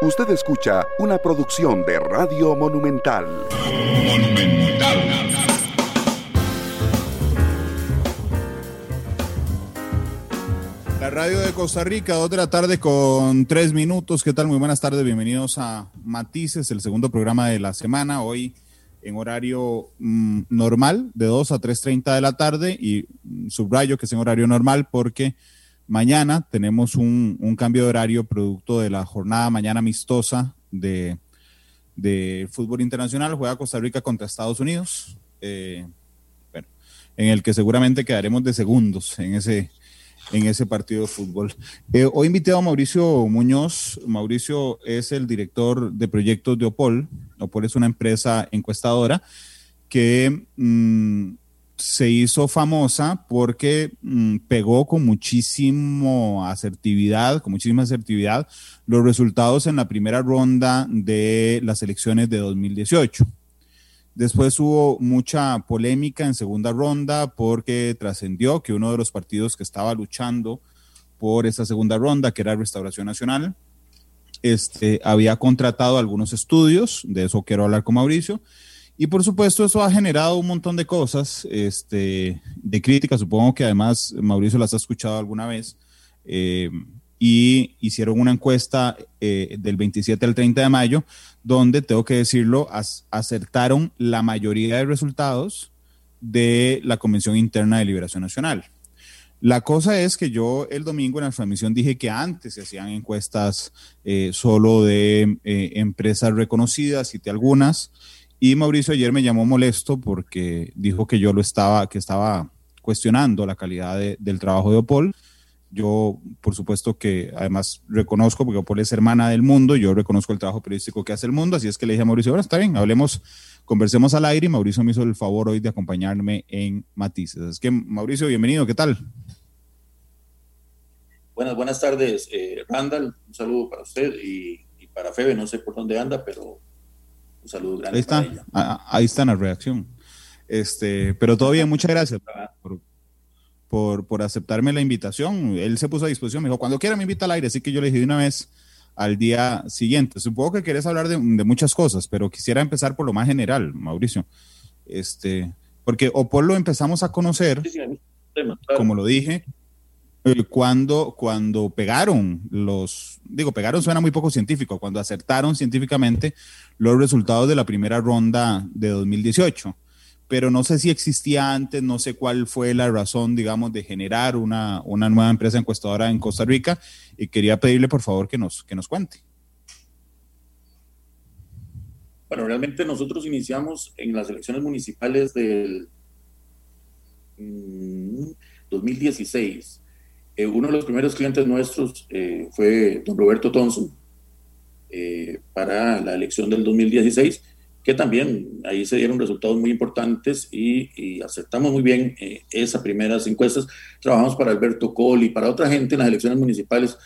Usted escucha una producción de Radio Monumental. La radio de Costa Rica, dos de la tarde con tres minutos. ¿Qué tal? Muy buenas tardes, bienvenidos a Matices, el segundo programa de la semana. Hoy en horario mm, normal, de 2 a 3.30 de la tarde, y mm, subrayo que es en horario normal porque Mañana tenemos un, cambio de horario producto de la jornada mañana amistosa de, fútbol internacional. Juega Costa Rica contra Estados Unidos. Eh, bueno, en el que seguramente quedaremos de segundos en ese, en ese partido de fútbol. Eh, hoy invité a Mauricio Muñoz. Mauricio es el director de proyectos de Opol. Opol es una empresa encuestadora que mm, se hizo famosa porque mm, pegó con muchísima asertividad, con muchísima asertividad los resultados en la primera ronda de las elecciones de 2018. Después hubo mucha polémica en segunda ronda porque trascendió que uno de los partidos que estaba luchando por esa segunda ronda, que era Restauración Nacional, este, había contratado algunos estudios, de eso quiero hablar con Mauricio, y por supuesto eso ha generado un montón de cosas, este, de críticas, supongo que además Mauricio las ha escuchado alguna vez, eh, y hicieron una encuesta eh, del 27 al 30 de mayo, donde, tengo que decirlo, acertaron la mayoría de resultados de la Convención Interna de Liberación Nacional. La cosa es que yo el domingo en la transmisión dije que antes se hacían encuestas eh, solo de empresas reconocidas, cité algunas, y Mauricio ayer me llamó molesto porque dijo que yo lo estaba, que estaba cuestionando la calidad del trabajo de Opol. Yo, por supuesto que además reconozco, porque Opol es hermana del mundo, yo reconozco el trabajo periodístico que hace el mundo, así es que le dije a Mauricio, bueno, está bien, hablemos, conversemos al aire y Mauricio me hizo el favor hoy de acompañarme en Matices. Es que, Mauricio, bienvenido, ¿qué tal? Buenas, buenas tardes, eh, Randall, un saludo para usted y para Febe, no sé por dónde anda, pero un saludo grande. Ahí está, ah, ahí está la reacción. Este, pero todavía muchas gracias por, por, aceptarme la invitación. Él se puso a disposición, me dijo, cuando quiera me invita al aire, así que yo le dije de una vez al día siguiente. Supongo que querés hablar de, muchas cosas, pero quisiera empezar por lo más general, Mauricio. Este, porque Opol lo empezamos a conocer, como lo dije, cuando, cuando pegaron los, digo, pegaron suena muy poco científico, cuando acertaron científicamente los resultados de la primera ronda de 2018. Pero no sé si existía antes, no sé cuál fue la razón, digamos, de generar una, una nueva empresa encuestadora en Costa Rica y quería pedirle, por favor, que nos, que nos cuente. Bueno, realmente nosotros iniciamos en las elecciones municipales del 2016 mm, eh, uno de los primeros clientes nuestros eh, fue don Roberto Thompson eh, para la elección del 2016, que también ahí se dieron resultados muy importantes y, aceptamos muy bien esas primeras encuestas. Trabajamos para Alberto Col y para otra gente en las elecciones municipales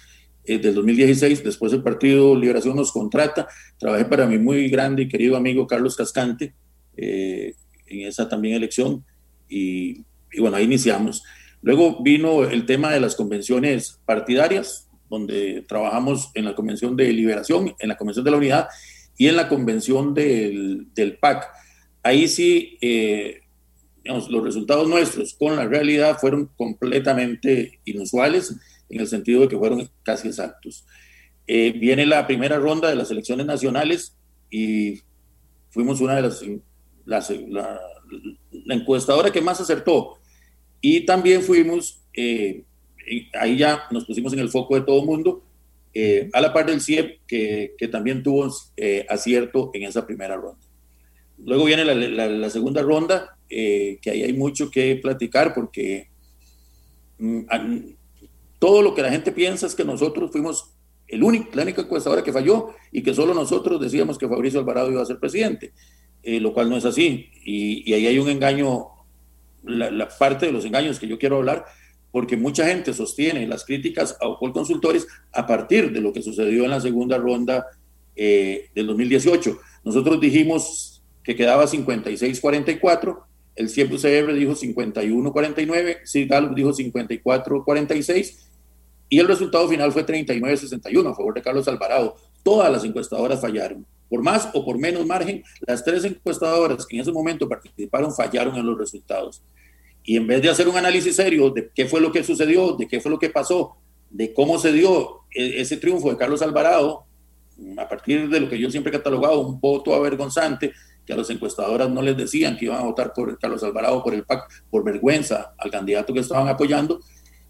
del 2016. Después el Partido Liberación nos contrata. Trabajé para mi muy grande y querido amigo Carlos Cascante en esa también elección y, y bueno, ahí iniciamos. Luego vino el tema de las convenciones partidarias, donde trabajamos en la Convención de Liberación, en la Convención de la Unidad y en la Convención del, PAC. Ahí sí, eh, los resultados nuestros con la realidad fueron completamente inusuales, en el sentido de que fueron casi exactos. Eh, viene la primera ronda de las elecciones nacionales y fuimos una de las, la encuestadora que más acertó y también fuimos, eh, ahí ya nos pusimos en el foco de todo el mundo, eh, a la par del CIEP, que, que también tuvo eh, acierto en esa primera ronda. Luego viene la, la, segunda ronda, que ahí hay mucho que platicar porque mm, todo lo que la gente piensa es que nosotros fuimos el único, la única encuestadora que falló y que solo nosotros decíamos que Fabricio Alvarado iba a ser presidente, lo cual no es así. Y, y ahí hay un engaño la, parte de los engaños que yo quiero hablar, porque mucha gente sostiene las críticas a Opol Consultores a partir de lo que sucedió en la segunda ronda eh, del 2018. Nosotros dijimos que quedaba 56-44, el CIEP-UCR dijo 51-49, CIGALUP dijo 54-46, y el resultado final fue 39-61 a favor de Carlos Alvarado. todas las encuestadoras fallaron. Por más o por menos margen, las tres encuestadoras que en ese momento participaron fallaron en los resultados. Y en vez de hacer un análisis serio de qué fue lo que sucedió, de qué fue lo que pasó, de cómo se dio e-, ese triunfo de Carlos Alvarado, a partir de lo que yo siempre he catalogado, un voto avergonzante, que a las encuestadoras no les decían que iban a votar por Carlos Alvarado, por el PAC, por vergüenza al candidato que estaban apoyando,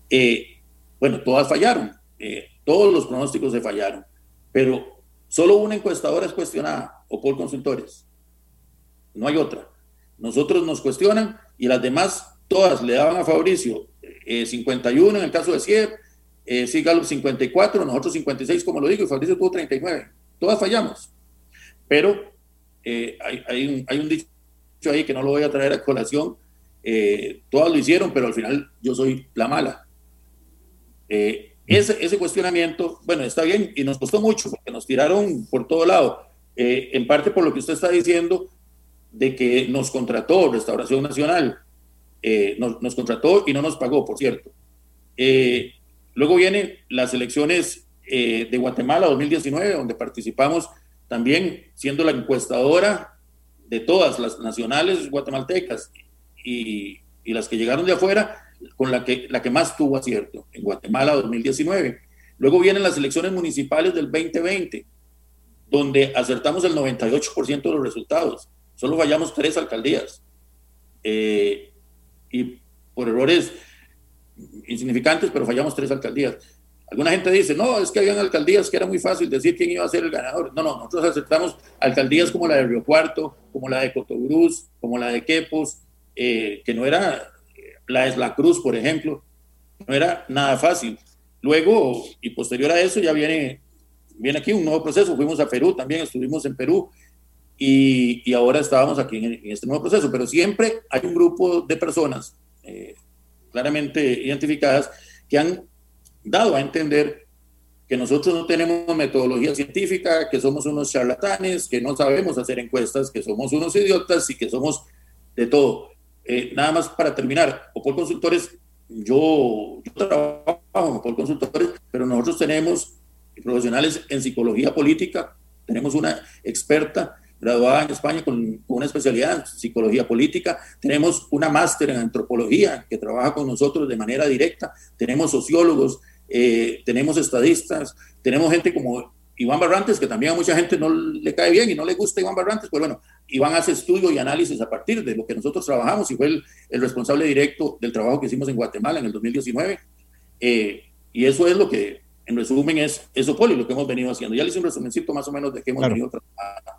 eh, bueno, todas fallaron, eh, todos los pronósticos se fallaron, pero solo una encuestadora es cuestionada, o por consultores, no hay otra. Nosotros nos cuestionan y las demás todas le daban a Fabricio 51 eh, en el caso de CIEP, eh, 54, nosotros 56, como lo digo, y Fabricio tuvo 39. Todas fallamos. Pero eh, hay, un, hay, un, dicho ahí que no lo voy a traer a colación. Eh, todas lo hicieron, pero al final yo soy la mala. Eh, ese, cuestionamiento, bueno, está bien y nos costó mucho porque nos tiraron por todo lado. en parte por lo que usted está diciendo de que nos contrató Restauración Nacional, nos, nos, contrató y no nos pagó, por cierto. luego vienen las elecciones de Guatemala 2019, donde participamos también siendo la encuestadora de todas las nacionales guatemaltecas y, las que llegaron de afuera, con la que, la que más tuvo acierto en Guatemala 2019. Luego vienen las elecciones municipales del 2020, donde acertamos el 98% de los resultados. Solo fallamos tres alcaldías. Eh, y por errores insignificantes, pero fallamos tres alcaldías. Alguna gente dice, no, es que habían alcaldías que era muy fácil decir quién iba a ser el ganador. No, no, nosotros aceptamos alcaldías como la de Río Cuarto, como la de Cotobruz, como la de Quepos, eh, que no era la de La Cruz, por ejemplo, no era nada fácil. Luego, y posterior a eso, ya viene, viene aquí un nuevo proceso. Fuimos a Perú también, estuvimos en Perú y, y ahora estábamos aquí en, este nuevo proceso. Pero siempre hay un grupo de personas eh, claramente identificadas que han dado a entender que nosotros no tenemos metodología científica, que somos unos charlatanes, que no sabemos hacer encuestas, que somos unos idiotas y que somos de todo. Eh, nada más para terminar, Opol Consultores, yo, yo trabajo en Opol Consultores, pero nosotros tenemos profesionales en psicología política, tenemos una experta graduada en España con, una especialidad en psicología política, tenemos una máster en antropología que trabaja con nosotros de manera directa, tenemos sociólogos, eh, tenemos estadistas, tenemos gente como Iván Barrantes, que también a mucha gente no le cae bien y no le gusta Iván Barrantes, pues bueno, Iván hace estudio y análisis a partir de lo que nosotros trabajamos y fue el, el responsable directo del trabajo que hicimos en Guatemala en el 2019. Eh, y eso es lo que, en resumen, es eso, Poli, lo que hemos venido haciendo. Ya le hice un resumencito más o menos de qué hemos venido trabajando.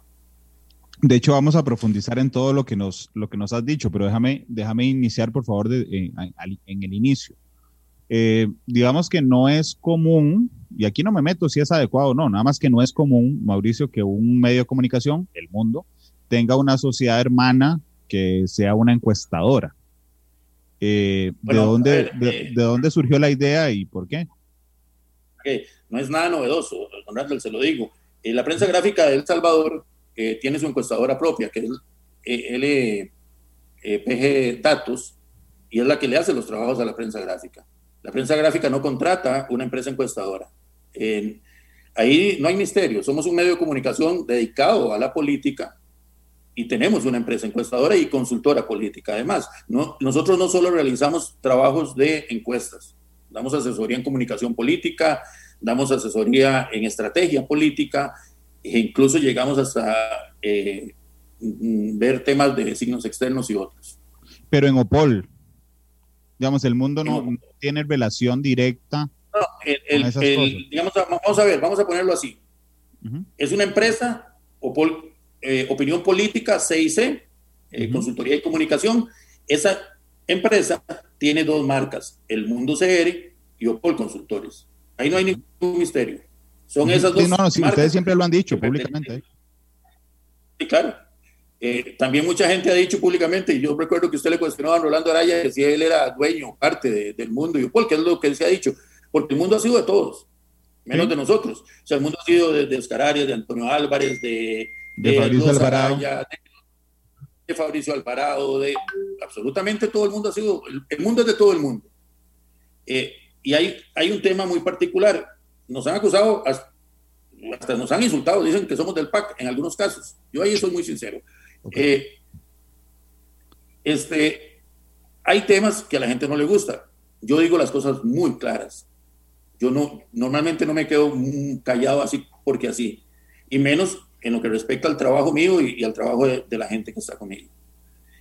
De hecho, vamos a profundizar en todo lo que nos, lo que nos has dicho, pero déjame, déjame iniciar, por favor, de, en, en el inicio. Eh, digamos que no es común, y aquí no me meto si es adecuado o no, nada más que no es común, Mauricio, que un medio de comunicación, el mundo, tenga una sociedad hermana que sea una encuestadora. Eh, ¿de, dónde, eh, de, dónde surgió la idea y por qué? no es nada novedoso, don Randall, se lo digo. la prensa gráfica de El Salvador tiene su encuestadora propia, que es LPG Datos, y es la que le hace los trabajos a la prensa gráfica. La prensa gráfica no contrata una empresa encuestadora. Ahí no hay misterio. Somos un medio de comunicación dedicado a la política y tenemos una empresa encuestadora y consultora política. Además, no, nosotros no solo realizamos trabajos de encuestas, damos asesoría en comunicación política, damos asesoría en estrategia política e incluso llegamos hasta eh, ver temas de signos externos y otros. Pero en OPOL, Digamos, el mundo no, tiene relación directa. No, el, el, digamos, vamos a ver, vamos a ponerlo así. Es una empresa, Opol, eh, Opinión Política, CIC, eh, Consultoría y Comunicación. Esa empresa tiene dos marcas, El Mundo CR y Opol Consultores. Ahí no hay ningún misterio. Son esas dos. no, no, si ustedes siempre lo han dicho públicamente. Sí, claro. Eh, también mucha gente ha dicho públicamente, y yo recuerdo que usted le cuestionó a Rolando Araya que si él era dueño, parte del mundo, y ¿por qué es lo que él se ha dicho? Porque el mundo ha sido de todos, menos de nosotros. O sea, el mundo ha sido de, de Oscar Arias, de Antonio Álvarez, de, de, Fabricio Alvarado. de, Fabricio Alvarado, de absolutamente todo el mundo ha sido, el, mundo es de todo el mundo. Eh, y hay, hay un tema muy particular. Nos han acusado, hasta nos han insultado, dicen que somos del PAC en algunos casos. Yo ahí soy muy sincero. Eh, este, hay temas que a la gente no le gusta. Yo digo las cosas muy claras. Yo no, normalmente no me quedo callado así porque así, y menos en lo que respecta al trabajo mío y, al trabajo de, la gente que está conmigo.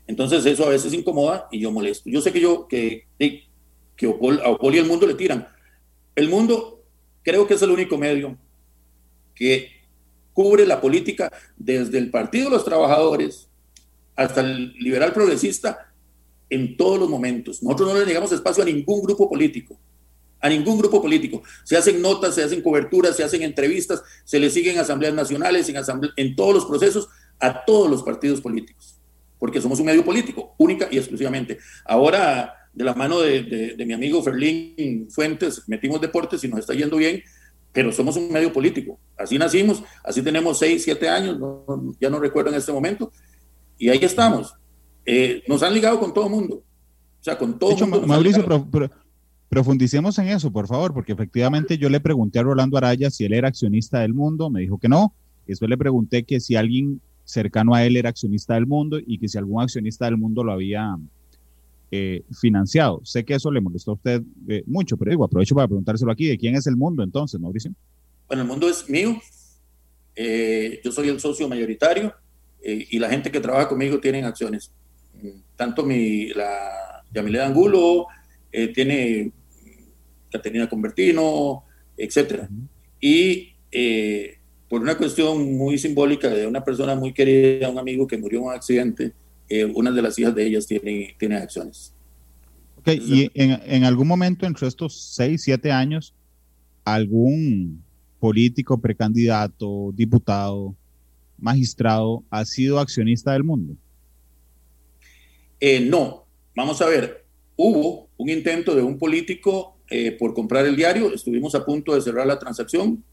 Entonces eso a veces incomoda y yo molesto. Yo sé que yo, que, que a Opol y el mundo le tiran. El mundo creo que es el único medio que cubre la política desde el Partido de los Trabajadores hasta el liberal progresista en todos los momentos. Nosotros no le negamos espacio a ningún grupo político, a ningún grupo político. Se hacen notas, se hacen coberturas, se hacen entrevistas, se le siguen asambleas nacionales, en, en todos los procesos, a todos los partidos políticos, porque somos un medio político, única y exclusivamente. Ahora, de la mano de, mi amigo Ferlín Fuentes, metimos deportes y nos está yendo bien, pero somos un medio político. Así nacimos, así tenemos seis, siete años, ya no recuerdo en este momento, y ahí estamos. Eh, nos han ligado con todo el mundo. O sea, con todo el mundo. Mauricio, profundicemos en eso, por favor, porque efectivamente yo le pregunté a Rolando Araya si él era accionista del mundo, me dijo que no. Después le pregunté que si alguien cercano a él era accionista del mundo y que si algún accionista del mundo lo había eh, financiado. Sé que eso le molestó a usted eh, mucho, pero digo, aprovecho para preguntárselo aquí, ¿de quién es el mundo entonces, Mauricio? Bueno, el mundo es mío. yo soy el socio mayoritario. Eh, y la gente que trabaja conmigo tienen acciones. Tanto mi, la Yamile Angulo, eh, tiene Caterina Convertino, etcétera. Y eh, por una cuestión muy simbólica de una persona muy querida, un amigo que murió en un accidente, una de las hijas de ellas tiene, tiene acciones. Ok, y en, en, algún momento entre estos seis, siete años, algún político, precandidato, diputado, magistrado ha sido accionista del mundo? Eh, no, vamos a ver, hubo un intento de un político eh, por comprar el diario, estuvimos a punto de cerrar la transacción,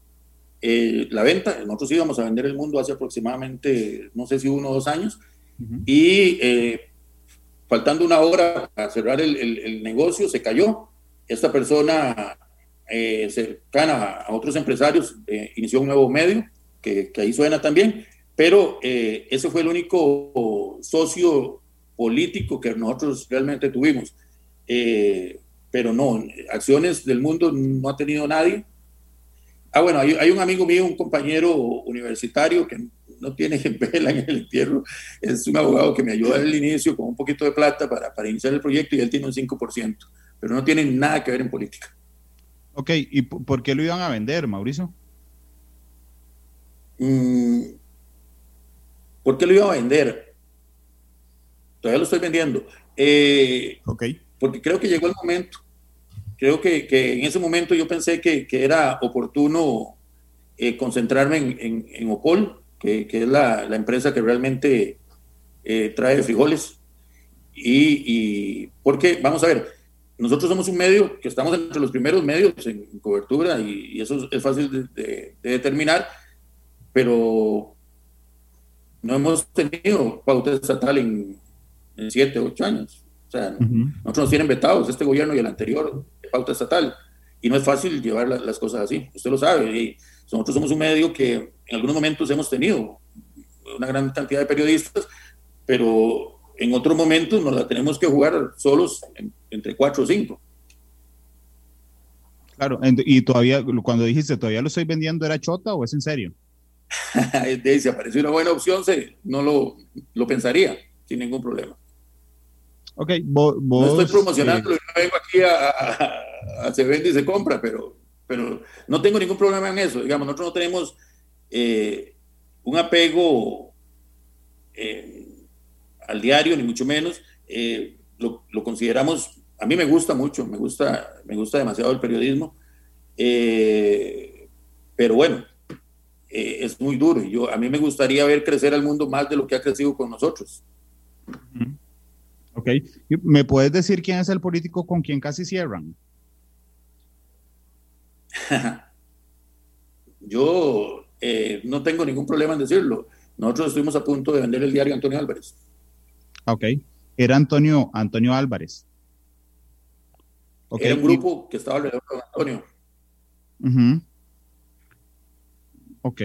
eh, la venta, nosotros íbamos a vender el mundo hace aproximadamente, no sé si uno o dos años, y faltando una hora para cerrar el, negocio, se cayó. Esta persona cercana a otros empresarios inició un nuevo medio, que, que ahí suena también, pero eh, ese fue el único socio político que nosotros realmente tuvimos. Eh, pero no, acciones del mundo no ha tenido nadie. Ah, bueno, hay, un amigo mío, un compañero universitario que no tiene vela en el entierro, es un abogado que me ayuda al inicio con un poquito de plata para, para iniciar el proyecto y él tiene un 5%, pero no tiene nada que ver en política. Ok, ¿y por qué lo iban a vender, Mauricio? Mm, ¿Por qué lo iba a vender? Todavía lo estoy vendiendo. Eh, porque creo que llegó el momento. Creo que, en ese momento yo pensé que, era oportuno eh, concentrarme en, Opol, que, es la, empresa que realmente eh, trae frijoles. Y, porque, vamos a ver, nosotros somos un medio que estamos entre los primeros medios en, cobertura y, eso es, fácil de, determinar, pero no hemos tenido pauta estatal en, siete, ocho años. O sea, nosotros nos tienen vetados, este gobierno y el anterior, de pauta estatal. Y no es fácil llevar las cosas así, usted lo sabe. Y nosotros somos un medio que en algunos momentos hemos tenido una gran cantidad de periodistas, pero en otros momentos nos la tenemos que jugar solos entre cuatro o cinco. Claro, y todavía, cuando dijiste, ¿todavía lo estoy vendiendo, era chota o es en serio? si aparece una buena opción, se, no lo, lo pensaría sin ningún problema. Ok, vos, no estoy promocionando, eh, no vengo aquí a, a, se vende y se compra, pero, pero no tengo ningún problema en eso. Digamos, nosotros no tenemos eh, un apego eh, al diario, ni mucho menos. Lo, lo, consideramos, a mí me gusta mucho, me gusta, me gusta demasiado el periodismo. pero bueno, eh, es muy duro. Y yo, a mí me gustaría ver crecer al mundo más de lo que ha crecido con nosotros. Ok. ¿Me puedes decir quién es el político con quien casi cierran? yo eh, no tengo ningún problema en decirlo. Nosotros estuvimos a punto de vender el diario Antonio Álvarez. Ok. Era Antonio, Antonio Álvarez. Era un grupo que estaba alrededor de Antonio. Ok.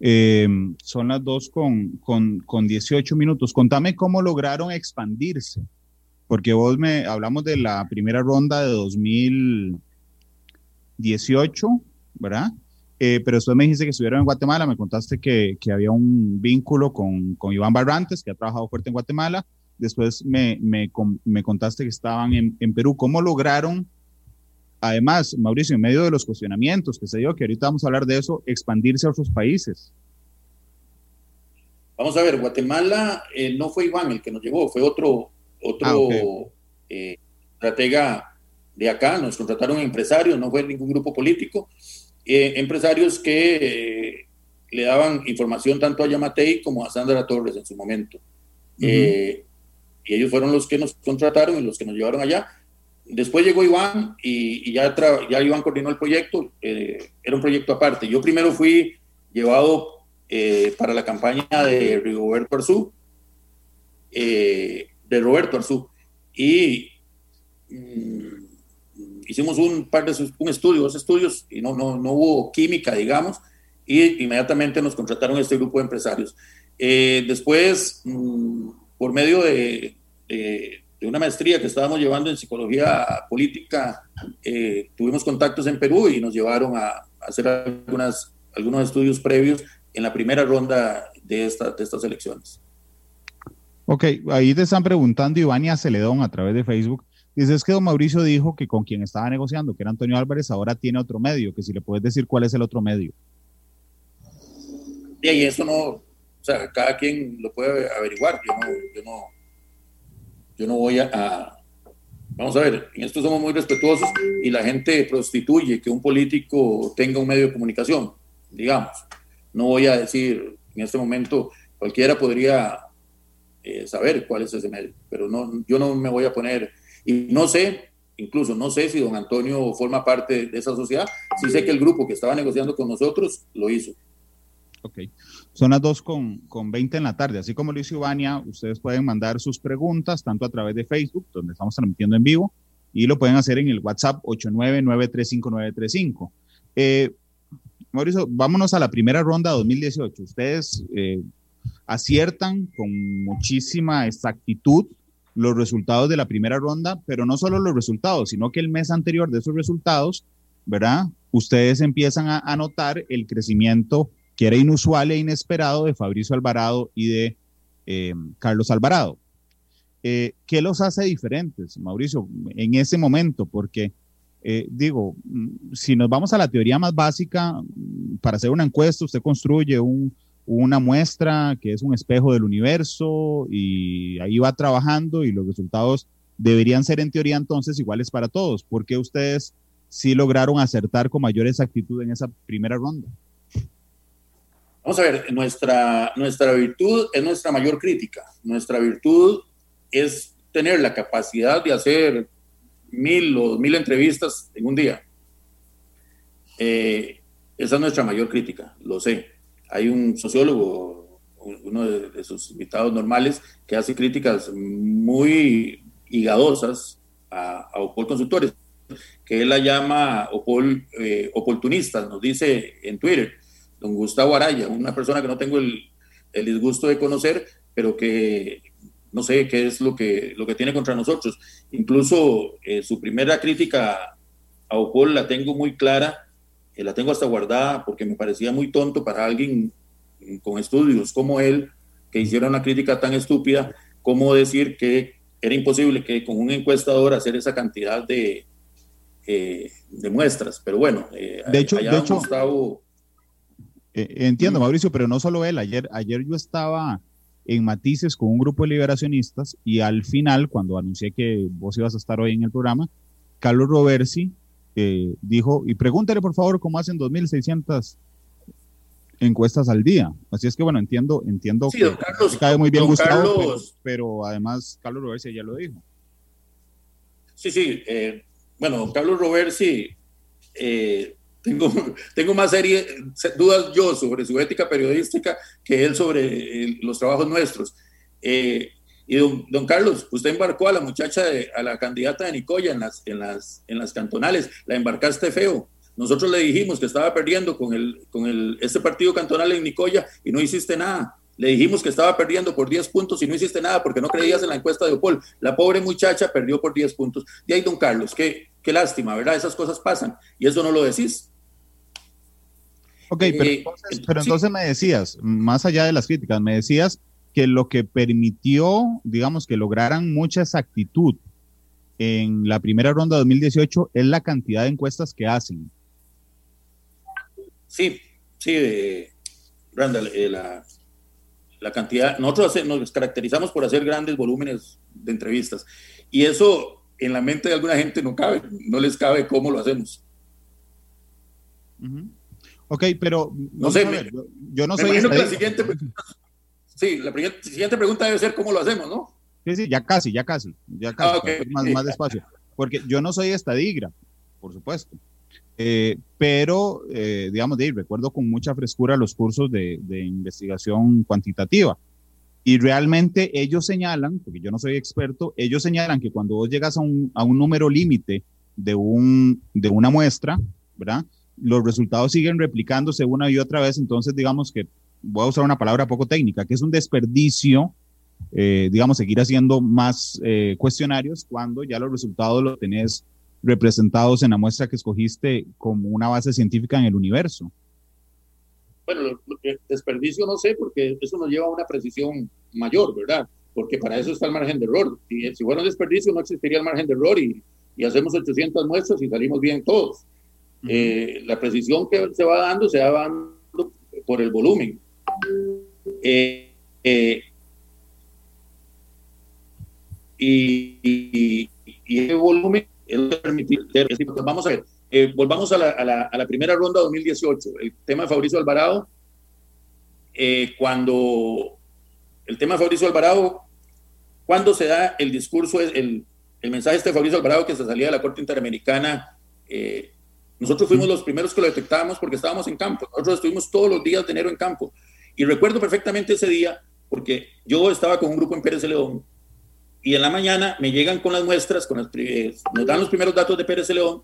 Em, son las dos con, con, con 18 minutos. Contame cómo lograron expandirse, porque vos me hablamos de la primera ronda de 2018, ¿verdad? Eh, pero después me dijiste que estuvieron en Guatemala, me contaste que, que había un vínculo con, con, Iván Barrantes, que ha trabajado fuerte en Guatemala. Después me, me, me contaste que estaban en, en, Perú. ¿Cómo lograron, además, Mauricio, en medio de los cuestionamientos que se dio, que ahorita vamos a hablar de eso, expandirse a otros países? Vamos a ver, Guatemala eh, no fue Iván el que nos llevó, fue otro, otro ah, okay. eh, estratega de acá. Nos contrataron empresarios, no fue ningún grupo político eh, empresarios que le daban información tanto a Yamatei como a Sandra Torres en su momento. eh, y ellos fueron los que nos contrataron y los que nos llevaron allá. Después llegó Iván y, y ya, Iván coordinó el proyecto. Eh, era un proyecto aparte. Yo primero fui llevado eh, para la campaña de Rigoberto Arzú, eh, de Roberto Arzú. Y mmm, hicimos un par de un estudio, dos estudios, y no, no, no hubo química, digamos, y inmediatamente nos contrataron este grupo de empresarios. Después, mmm, por medio de, de, una maestría que estábamos llevando en psicología política, eh, tuvimos contactos en Perú y nos llevaron a, a, hacer algunas, algunos estudios previos en la primera ronda de, esta, de estas elecciones. Ok, ahí te están preguntando Ivania Celedón a través de Facebook Dice, es que don Mauricio dijo que con quien estaba negociando, que era Antonio Álvarez, ahora tiene otro medio, que si le puedes decir cuál es el otro medio. Y eso no, o sea, cada quien lo puede averiguar, yo no, yo no, yo no voy a, vamos a ver, en esto somos muy respetuosos y la gente prostituye que un político tenga un medio de comunicación, digamos. No voy a decir, en este momento cualquiera podría eh, saber cuál es ese medio, pero no, yo no me voy a poner y no sé, incluso no sé si don Antonio forma parte de esa sociedad, sí sé que el grupo que estaba negociando con nosotros lo hizo. Ok, son las 2 con, con 20 en la tarde, así como lo hizo Ivania, ustedes pueden mandar sus preguntas tanto a través de Facebook, donde estamos transmitiendo en vivo, y lo pueden hacer en el WhatsApp 899-35935. Eh, Mauricio, vámonos a la primera ronda 2018. Ustedes eh, aciertan con muchísima exactitud los resultados de la primera ronda, pero no solo los resultados, sino que el mes anterior de esos resultados, ¿verdad? Ustedes empiezan a, a notar el crecimiento que era inusual e inesperado de Fabricio Alvarado y de eh, Carlos Alvarado. Eh, ¿Qué los hace diferentes, Mauricio, en ese momento? Porque, eh, digo, si nos vamos a la teoría más básica, para hacer una encuesta, usted construye un, una muestra que es un espejo del universo y ahí va trabajando y los resultados deberían ser en teoría entonces iguales para todos. ¿Por qué ustedes sí lograron acertar con mayor exactitud en esa primera ronda? Vamos a ver, nuestra, nuestra virtud es nuestra mayor crítica. Nuestra virtud es tener la capacidad de hacer mil o mil entrevistas en un día. Eh, esa es nuestra mayor crítica, lo sé hay un sociólogo, uno de, sus invitados normales, que hace críticas muy higadosas a, a Opol Consultores, que él la llama Opol eh, oportunista, nos dice en Twitter, don Gustavo Araya, una persona que no tengo el, el disgusto de conocer, pero que no sé qué es lo que, lo que tiene contra nosotros. Incluso eh, su primera crítica a Opol la tengo muy clara eh, la tengo hasta guardada porque me parecía muy tonto para alguien con estudios como él, que hiciera una crítica tan estúpida, como decir que era imposible que con un encuestador hacer esa cantidad de, eh, de muestras. Pero bueno, de hecho, de hecho Gustavo... eh, entiendo, Mauricio, pero no solo él. Ayer, ayer yo estaba en Matices con un grupo de liberacionistas y al final, cuando anuncié que vos ibas a estar hoy en el programa, Carlos Roversi eh, dijo, y pregúntale por favor cómo hacen 2.600 encuestas al día. Así es que bueno, entiendo, entiendo sí, que Carlos, cae muy bien Gustavo, Carlos, pero, pero, además Carlos Roversi ya lo dijo. Sí, sí, eh, bueno, Carlos Roversi, eh, tengo, tengo más dudas yo sobre su ética periodística que él sobre eh, los trabajos nuestros. Eh, y don, don, Carlos, usted embarcó a la muchacha, de, a la candidata de Nicoya en las, en, las, en las cantonales, la embarcaste feo. Nosotros le dijimos que estaba perdiendo con, el, con el, este partido cantonal en Nicoya y no hiciste nada. Le dijimos que estaba perdiendo por 10 puntos y no hiciste nada porque no creías en la encuesta de Opol. La pobre muchacha perdió por 10 puntos. Y ahí, don Carlos, qué, qué lástima, ¿verdad? Esas cosas pasan y eso no lo decís. Ok, pero, eh, entonces, pero entonces me decías, más allá de las críticas, me decías que lo que permitió, digamos, que lograran mucha exactitud en la primera ronda de 2018 es la cantidad de encuestas que hacen. Sí, sí, eh, Randall, eh, la, la, cantidad, nosotros nos caracterizamos por hacer grandes volúmenes de entrevistas y eso en la mente de alguna gente no cabe, no les cabe cómo lo hacemos. Ok, pero no sé, yo, no soy la siguiente, sí, la siguiente pregunta debe ser cómo lo hacemos, ¿no? Sí, sí, ya casi, ya casi, ya casi, ah, más, más despacio, porque yo no soy estadígrafo, por supuesto. Eh, pero, eh, digamos, de, recuerdo con mucha frescura los cursos de, de, investigación cuantitativa. Y realmente ellos señalan, porque yo no soy experto, ellos señalan que cuando vos llegas a un, a un número límite de, un, de una muestra, ¿verdad? Los resultados siguen replicándose una y otra vez, entonces digamos que, voy a usar una palabra poco técnica, que es un desperdicio, eh, digamos, seguir haciendo más cuestionarios cuando ya los resultados los tenés representados en la muestra que escogiste como una base científica en el universo? Bueno, desperdicio no sé, porque eso nos lleva a una precisión mayor, ¿verdad? Porque para eso está el margen de error. Y si fuera un desperdicio, no existiría el margen de error y, y hacemos 800 muestras y salimos bien todos. Eh, la precisión que se va dando se va dando por el volumen. Eh, eh, y, y, y, el volumen Vamos a ver, volvamos a la, a, la, a la, primera ronda 2018. El tema de Fabricio Alvarado, cuando el tema de Fabricio Alvarado, cuando se da el discurso, el, el mensaje este de Fabricio Alvarado que se salía de la Corte Interamericana, nosotros fuimos los primeros que lo detectábamos porque estábamos en campo. Nosotros estuvimos todos los días de enero en campo. Y recuerdo perfectamente ese día porque yo estaba con un grupo en Pérez de León y en la mañana me llegan con las muestras, con las, nos dan los primeros datos de Pérez León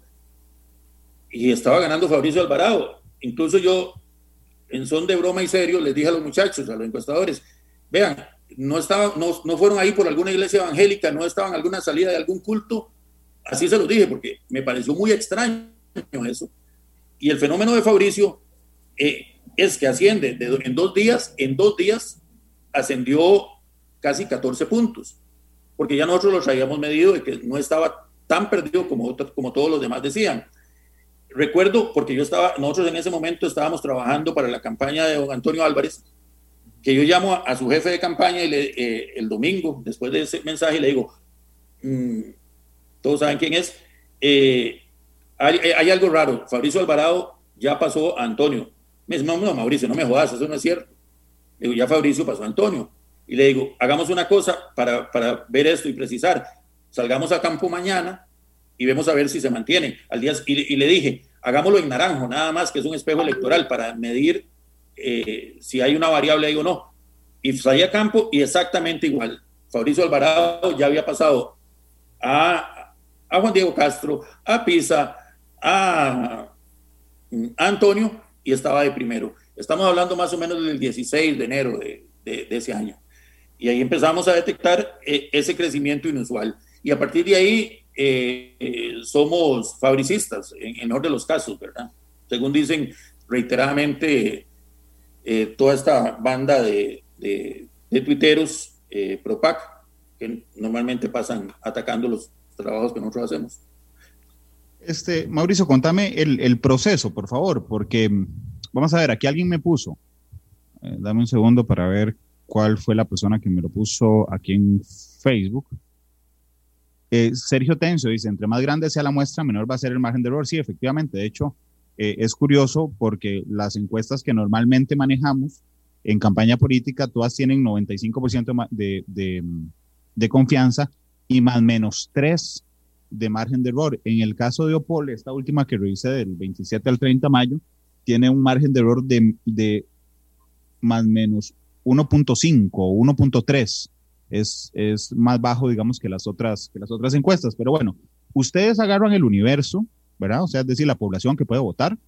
y estaba ganando Fabricio Alvarado. Incluso yo, en son de broma y serio, les dije a los muchachos, a los encuestadores, vean, no, estaban, no, no fueron ahí por alguna iglesia evangélica, no estaban en alguna salida de algún culto. Así se los dije, porque me pareció muy extraño eso. Y el fenómeno de Fabricio eh, es que asciende de, en dos días, en dos días ascendió casi 14 puntos porque ya nosotros los habíamos medido de que no estaba tan perdido como, como todos los demás decían. Recuerdo, porque yo estaba, nosotros en ese momento estábamos trabajando para la campaña de don Antonio Álvarez, que yo llamo a, su jefe de campaña y le, eh, el domingo, después de ese mensaje, le digo, mm, todos saben quién es, eh, hay, hay, algo raro, Fabricio Alvarado ya pasó a Antonio. Me dice, no, no, Mauricio, no me jodas, eso no es cierto. Le digo, ya Fabricio pasó a Antonio y le digo, hagamos una cosa para, para ver esto y precisar. Salgamos a campo mañana y vemos a ver si se mantiene. Al día, y, le dije, hagámoslo en naranjo, nada más, que es un espejo electoral para medir eh, si hay una variable ahí o no. Y salí a campo y exactamente igual. Fabricio Alvarado ya había pasado a, a Juan Diego Castro, a Pisa, a, Antonio y estaba de primero. Estamos hablando más o menos del 16 de enero de, ese año. Y ahí empezamos a detectar eh, ese crecimiento inusual. Y a partir de ahí eh, eh, somos fabricistas, en, en de los casos, ¿verdad? Según dicen reiteradamente toda esta banda de, de, de tuiteros PROPAC, que normalmente pasan atacando los trabajos que nosotros hacemos. Este, Mauricio, contame el, el proceso, por favor, porque mm, vamos a ver, aquí alguien me puso, dame un segundo para ver cuál fue la persona que me lo puso aquí en Facebook. Eh, Sergio Tencio dice, entre más grande sea la muestra, menor va a ser el margen de error. Sí, efectivamente. De hecho, eh, es curioso porque las encuestas que normalmente manejamos en campaña política, todas tienen 95% de, de, de, confianza y más menos 3 de margen de error. En el caso de Opol, esta última que revisé del 27 al 30 de mayo, tiene un margen de error de, de más menos 1.5 o 1.3 es, es más bajo, digamos, que las, otras, que las otras encuestas. Pero bueno, ustedes agarran el universo ¿verdad? O sea, es decir, la población que puede votar,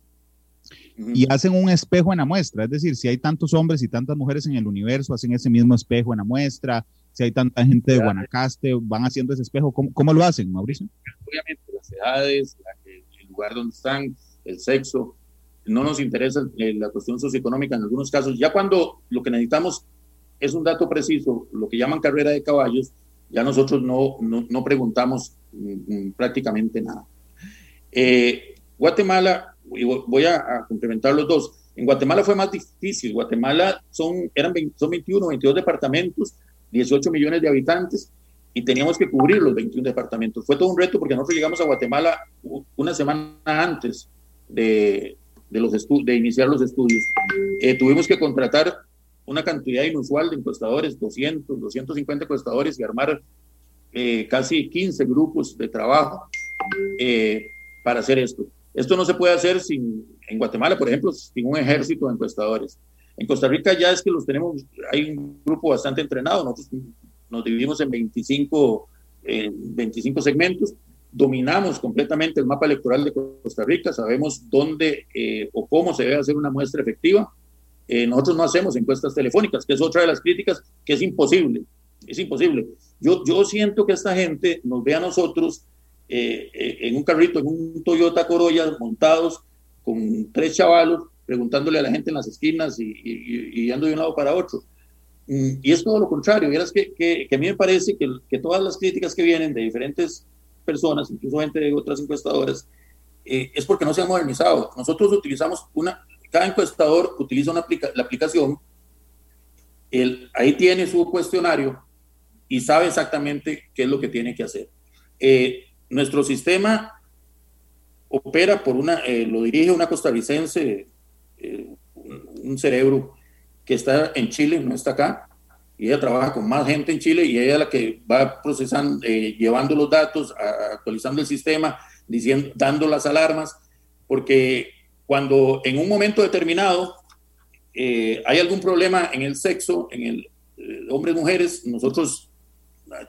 y hacen un espejo en la muestra. Es decir, si hay tantos hombres y tantas mujeres en el universo, hacen ese mismo espejo en la muestra. Si hay tanta gente de Guanacaste, van haciendo ese espejo. ¿Cómo, lo hacen, Mauricio? Obviamente, las edades, el lugar donde están, el sexo. No nos interesa la cuestión socioeconómica en algunos casos. Ya cuando lo que necesitamos es un dato preciso, lo que llaman carrera de caballos, ya nosotros no, no, preguntamos mm, mm, prácticamente nada. Eh, Guatemala voy a, complementar los dos. En Guatemala fue más difícil. Guatemala son, eran son 21, 22 departamentos, 18 millones de habitantes y teníamos que cubrir los 21 departamentos. Fue todo un reto porque nosotros llegamos a Guatemala una semana antes de, de, los de iniciar los estudios. Eh, tuvimos que contratar una cantidad inusual de encuestadores, 200, 250 encuestadores y armar eh, casi 15 grupos de trabajo eh, para hacer esto. Esto no se puede hacer sin, en Guatemala, por ejemplo, sin un ejército de encuestadores. En Costa Rica ya es que los tenemos, hay un grupo bastante entrenado, nosotros nos dividimos en 25, 25 segmentos, dominamos completamente el mapa electoral de Costa Rica, sabemos dónde eh, o cómo se debe hacer una muestra efectiva. Eh, nosotros no hacemos encuestas telefónicas, que es otra de las críticas, que es imposible, es imposible. Yo, yo siento que esta gente nos ve a nosotros eh, eh, en un carrito, en un Toyota Corolla, montados con tres chavalos, preguntándole a la gente en las esquinas y, y, yendo de un lado para otro. Mm, y es todo lo contrario. Vieras que, que, a mí me parece que, que, todas las críticas que vienen de diferentes personas, incluso gente de otras encuestadoras, eh, es porque no se han modernizado. Nosotros utilizamos una, cada encuestador utiliza una la aplicación, el, ahí tiene su cuestionario y sabe exactamente qué es lo que tiene que hacer. Eh, nuestro sistema opera por una, eh, lo dirige una costarricense, eh, un, cerebro que está en Chile, no está acá, y ella trabaja con más gente en Chile y ella es la que va procesando, eh, llevando los datos, actualizando el sistema, diciendo, dando las alarmas, porque cuando en un momento determinado hay algún problema en el sexo, en el hombres mujeres, nosotros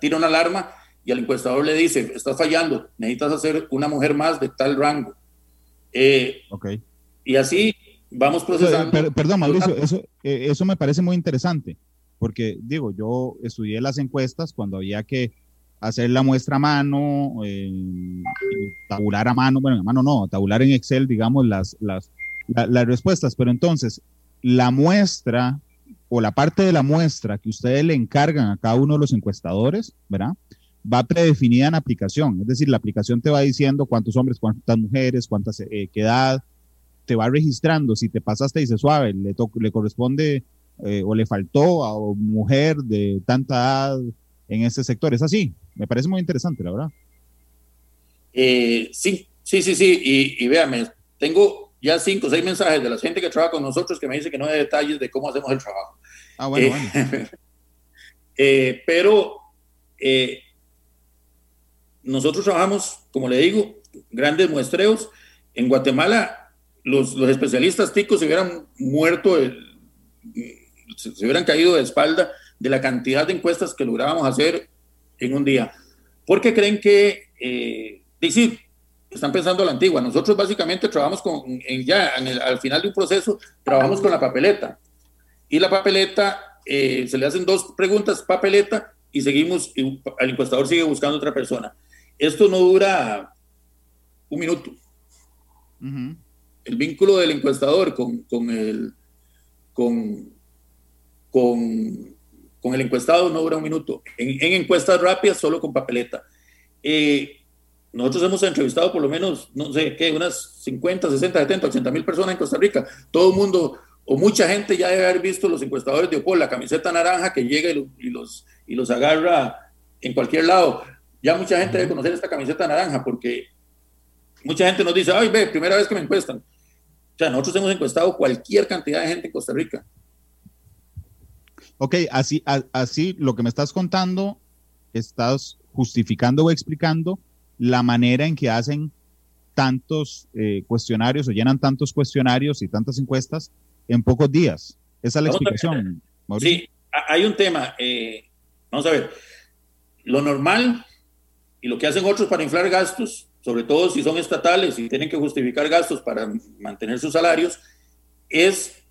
tira una alarma y al encuestador le dice, estás fallando, necesitas hacer una mujer más de tal rango. Eh, y así vamos procesando. perdón, Mauricio, eso, eh, eso me parece muy interesante, porque digo, yo estudié las encuestas cuando había que hacer la muestra a mano, eh, tabular a mano, bueno, a mano no, tabular en Excel, digamos, las, las, las respuestas, pero entonces, la muestra o la parte de la muestra que ustedes le encargan a cada uno de los encuestadores, ¿verdad? Va predefinida en aplicación, es decir, la aplicación te va diciendo cuántos hombres, cuántas mujeres, cuántas eh, qué edad, te va registrando, si te pasaste dice suave, le, le corresponde eh, o le faltó a mujer de tanta edad en ese sector, es así, me parece muy interesante, la verdad. Eh, sí, sí, sí, sí, y, y véame, tengo ya cinco o seis mensajes de la gente que trabaja con nosotros que me dice que no hay detalles de cómo hacemos el trabajo. Ah, bueno, bueno. pero nosotros trabajamos, como le digo, grandes muestreos. En Guatemala, los, los especialistas ticos se hubieran muerto, se, hubieran caído de espalda de la cantidad de encuestas que lográbamos hacer en un día. Porque creen que, eh, decir, están pensando a la antigua. Nosotros básicamente trabajamos con, ya al final de un proceso, trabajamos con la papeleta. Y la papeleta, eh, se le hacen dos preguntas, papeleta, y seguimos, y el encuestador sigue buscando otra persona. Esto no dura un minuto. El vínculo del encuestador con, con el, con, con, el encuestado no dura un minuto. En, encuestas rápidas, solo con papeleta. Eh, nosotros hemos entrevistado por lo menos, no sé qué, unas 50, 60, 70, 80 mil personas en Costa Rica. Todo el mundo, o mucha gente ya debe haber visto los encuestadores de Opol, la camiseta naranja que llega y los, y los agarra en cualquier lado. Ya mucha gente debe conocer esta camiseta naranja porque mucha gente nos dice, ay, ve, primera vez que me encuestan. O sea, nosotros hemos encuestado cualquier cantidad de gente en Costa Rica. Ok, así, así lo que me estás contando, estás justificando o explicando la manera en que hacen tantos eh, cuestionarios o llenan tantos cuestionarios y tantas encuestas en pocos días. Esa es la explicación. Sí, hay un tema. Eh, vamos a ver. Lo normal y lo que hacen otros para inflar gastos, sobre todo si son estatales y tienen que justificar gastos para mantener sus salarios, es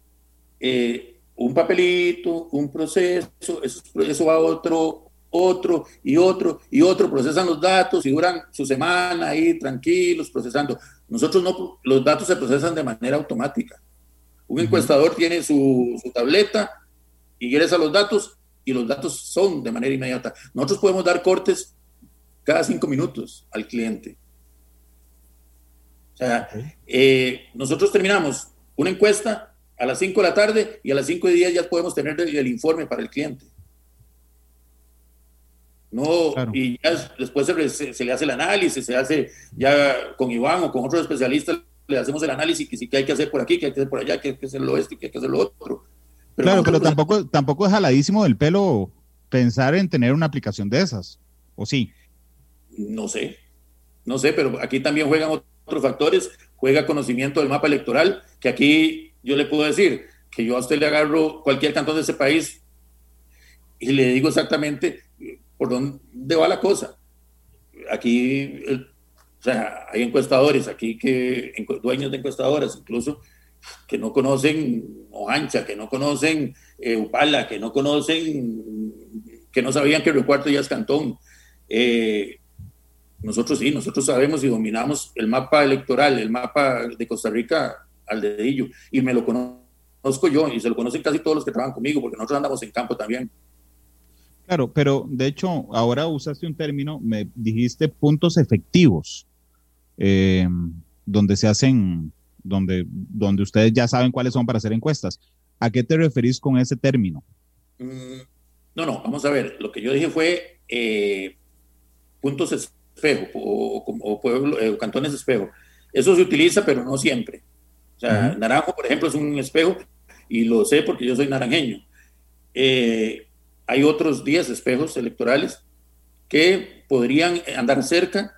eh, un papelito, un proceso, eso, eso va a otro, otro y otro y otro, procesan los datos y duran su semana ahí tranquilos procesando. Nosotros no, los datos se procesan de manera automática. Un encuestador tiene su, su tableta, ingresa los datos y los datos son de manera inmediata. Nosotros podemos dar cortes cada cinco minutos al cliente. O sea, eh, nosotros terminamos una encuesta a las 5 de la tarde y a las 5 de día ya podemos tener el, informe para el cliente. No, y ya después se, le hace el análisis, se hace ya con Iván o con otros especialistas, le hacemos el análisis que sí que hay que hacer por aquí, que hay que hacer por allá, que hay que hacer lo este, que hay que hacer lo otro. claro, pero tampoco, tampoco es jaladísimo del pelo pensar en tener una aplicación de esas, ¿o sí? No sé, no sé, pero aquí también juegan otros factores, juega conocimiento del mapa electoral, que aquí yo le puedo decir que yo a usted le agarro cualquier cantón de ese país y le digo exactamente por dónde va la cosa. Aquí, o sea, hay encuestadores aquí que, dueños de encuestadoras incluso, que no conocen Oancha, que no conocen eh, Upala, que no conocen, que no sabían que Río Cuarto ya es cantón. Eh, nosotros sí, nosotros sabemos y dominamos el mapa electoral, el mapa de Costa Rica al dedillo. Y me lo conozco yo y se lo conocen casi todos los que trabajan conmigo, porque nosotros andamos en campo también. Claro, pero de hecho, ahora usaste un término, me dijiste puntos efectivos, eh, donde se hacen, donde, donde ustedes ya saben cuáles son para hacer encuestas. ¿A qué te referís con ese término? Mm, no, no, vamos a ver. Lo que yo dije fue eh, puntos espejo o, pueblo, eh, cantones espejo. Eso se utiliza, pero no siempre. O sea, Naranjo, por ejemplo, es un espejo y lo sé porque yo soy naranjeño. Eh, hay otros 10 espejos electorales que podrían andar cerca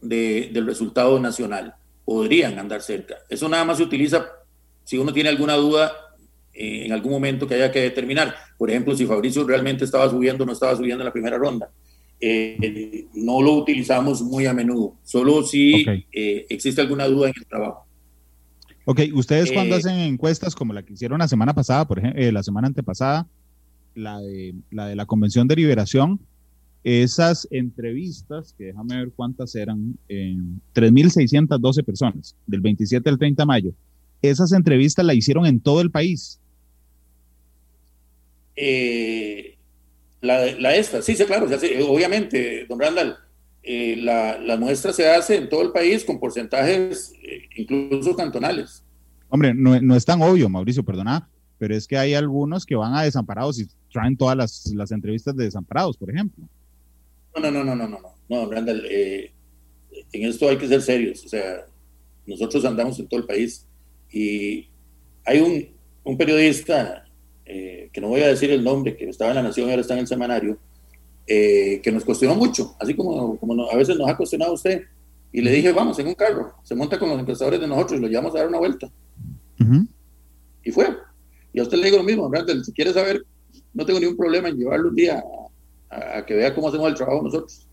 del resultado nacional. Podrían andar cerca. Eso nada más se utiliza si uno tiene alguna duda eh, en algún momento que haya que determinar. Por ejemplo, si Fabricio realmente estaba subiendo o no estaba subiendo en la primera ronda. Eh, no lo utilizamos muy a menudo, solo si existe alguna duda en el trabajo. Ok, ustedes cuando eh, hacen encuestas como la que hicieron la semana pasada, por ejemplo, eh, la semana antepasada, la de, la de la Convención de Liberación, esas entrevistas, que déjame ver cuántas eran, eh, 3.612 personas, del 27 al 30 de mayo, esas entrevistas la hicieron en todo el país. Eh, la, la, esta, sí, sí, claro, obviamente, don Randall, eh, la, muestra se hace en todo el país con porcentajes eh, incluso cantonales. Hombre, no, es tan obvio, Mauricio, perdona, pero es que hay algunos que van a desamparados y traen todas las, entrevistas de desamparados, por ejemplo. No, no, no, no, no, no, no, Randall, eh, en esto hay que ser serios, o sea, nosotros andamos en todo el país y hay un, un periodista, que no voy a decir el nombre, que estaba en La Nación y ahora está en el semanario, eh, que nos cuestionó mucho, así como, como a veces nos ha cuestionado usted. Y le dije, vamos, en un carro, se monta con los empresarios de nosotros y lo llevamos a dar una vuelta. Y fue. Y a usted le digo lo mismo, Brandel, si quiere saber, no tengo ningún problema en llevarlo un día a, que vea cómo hacemos el trabajo nosotros.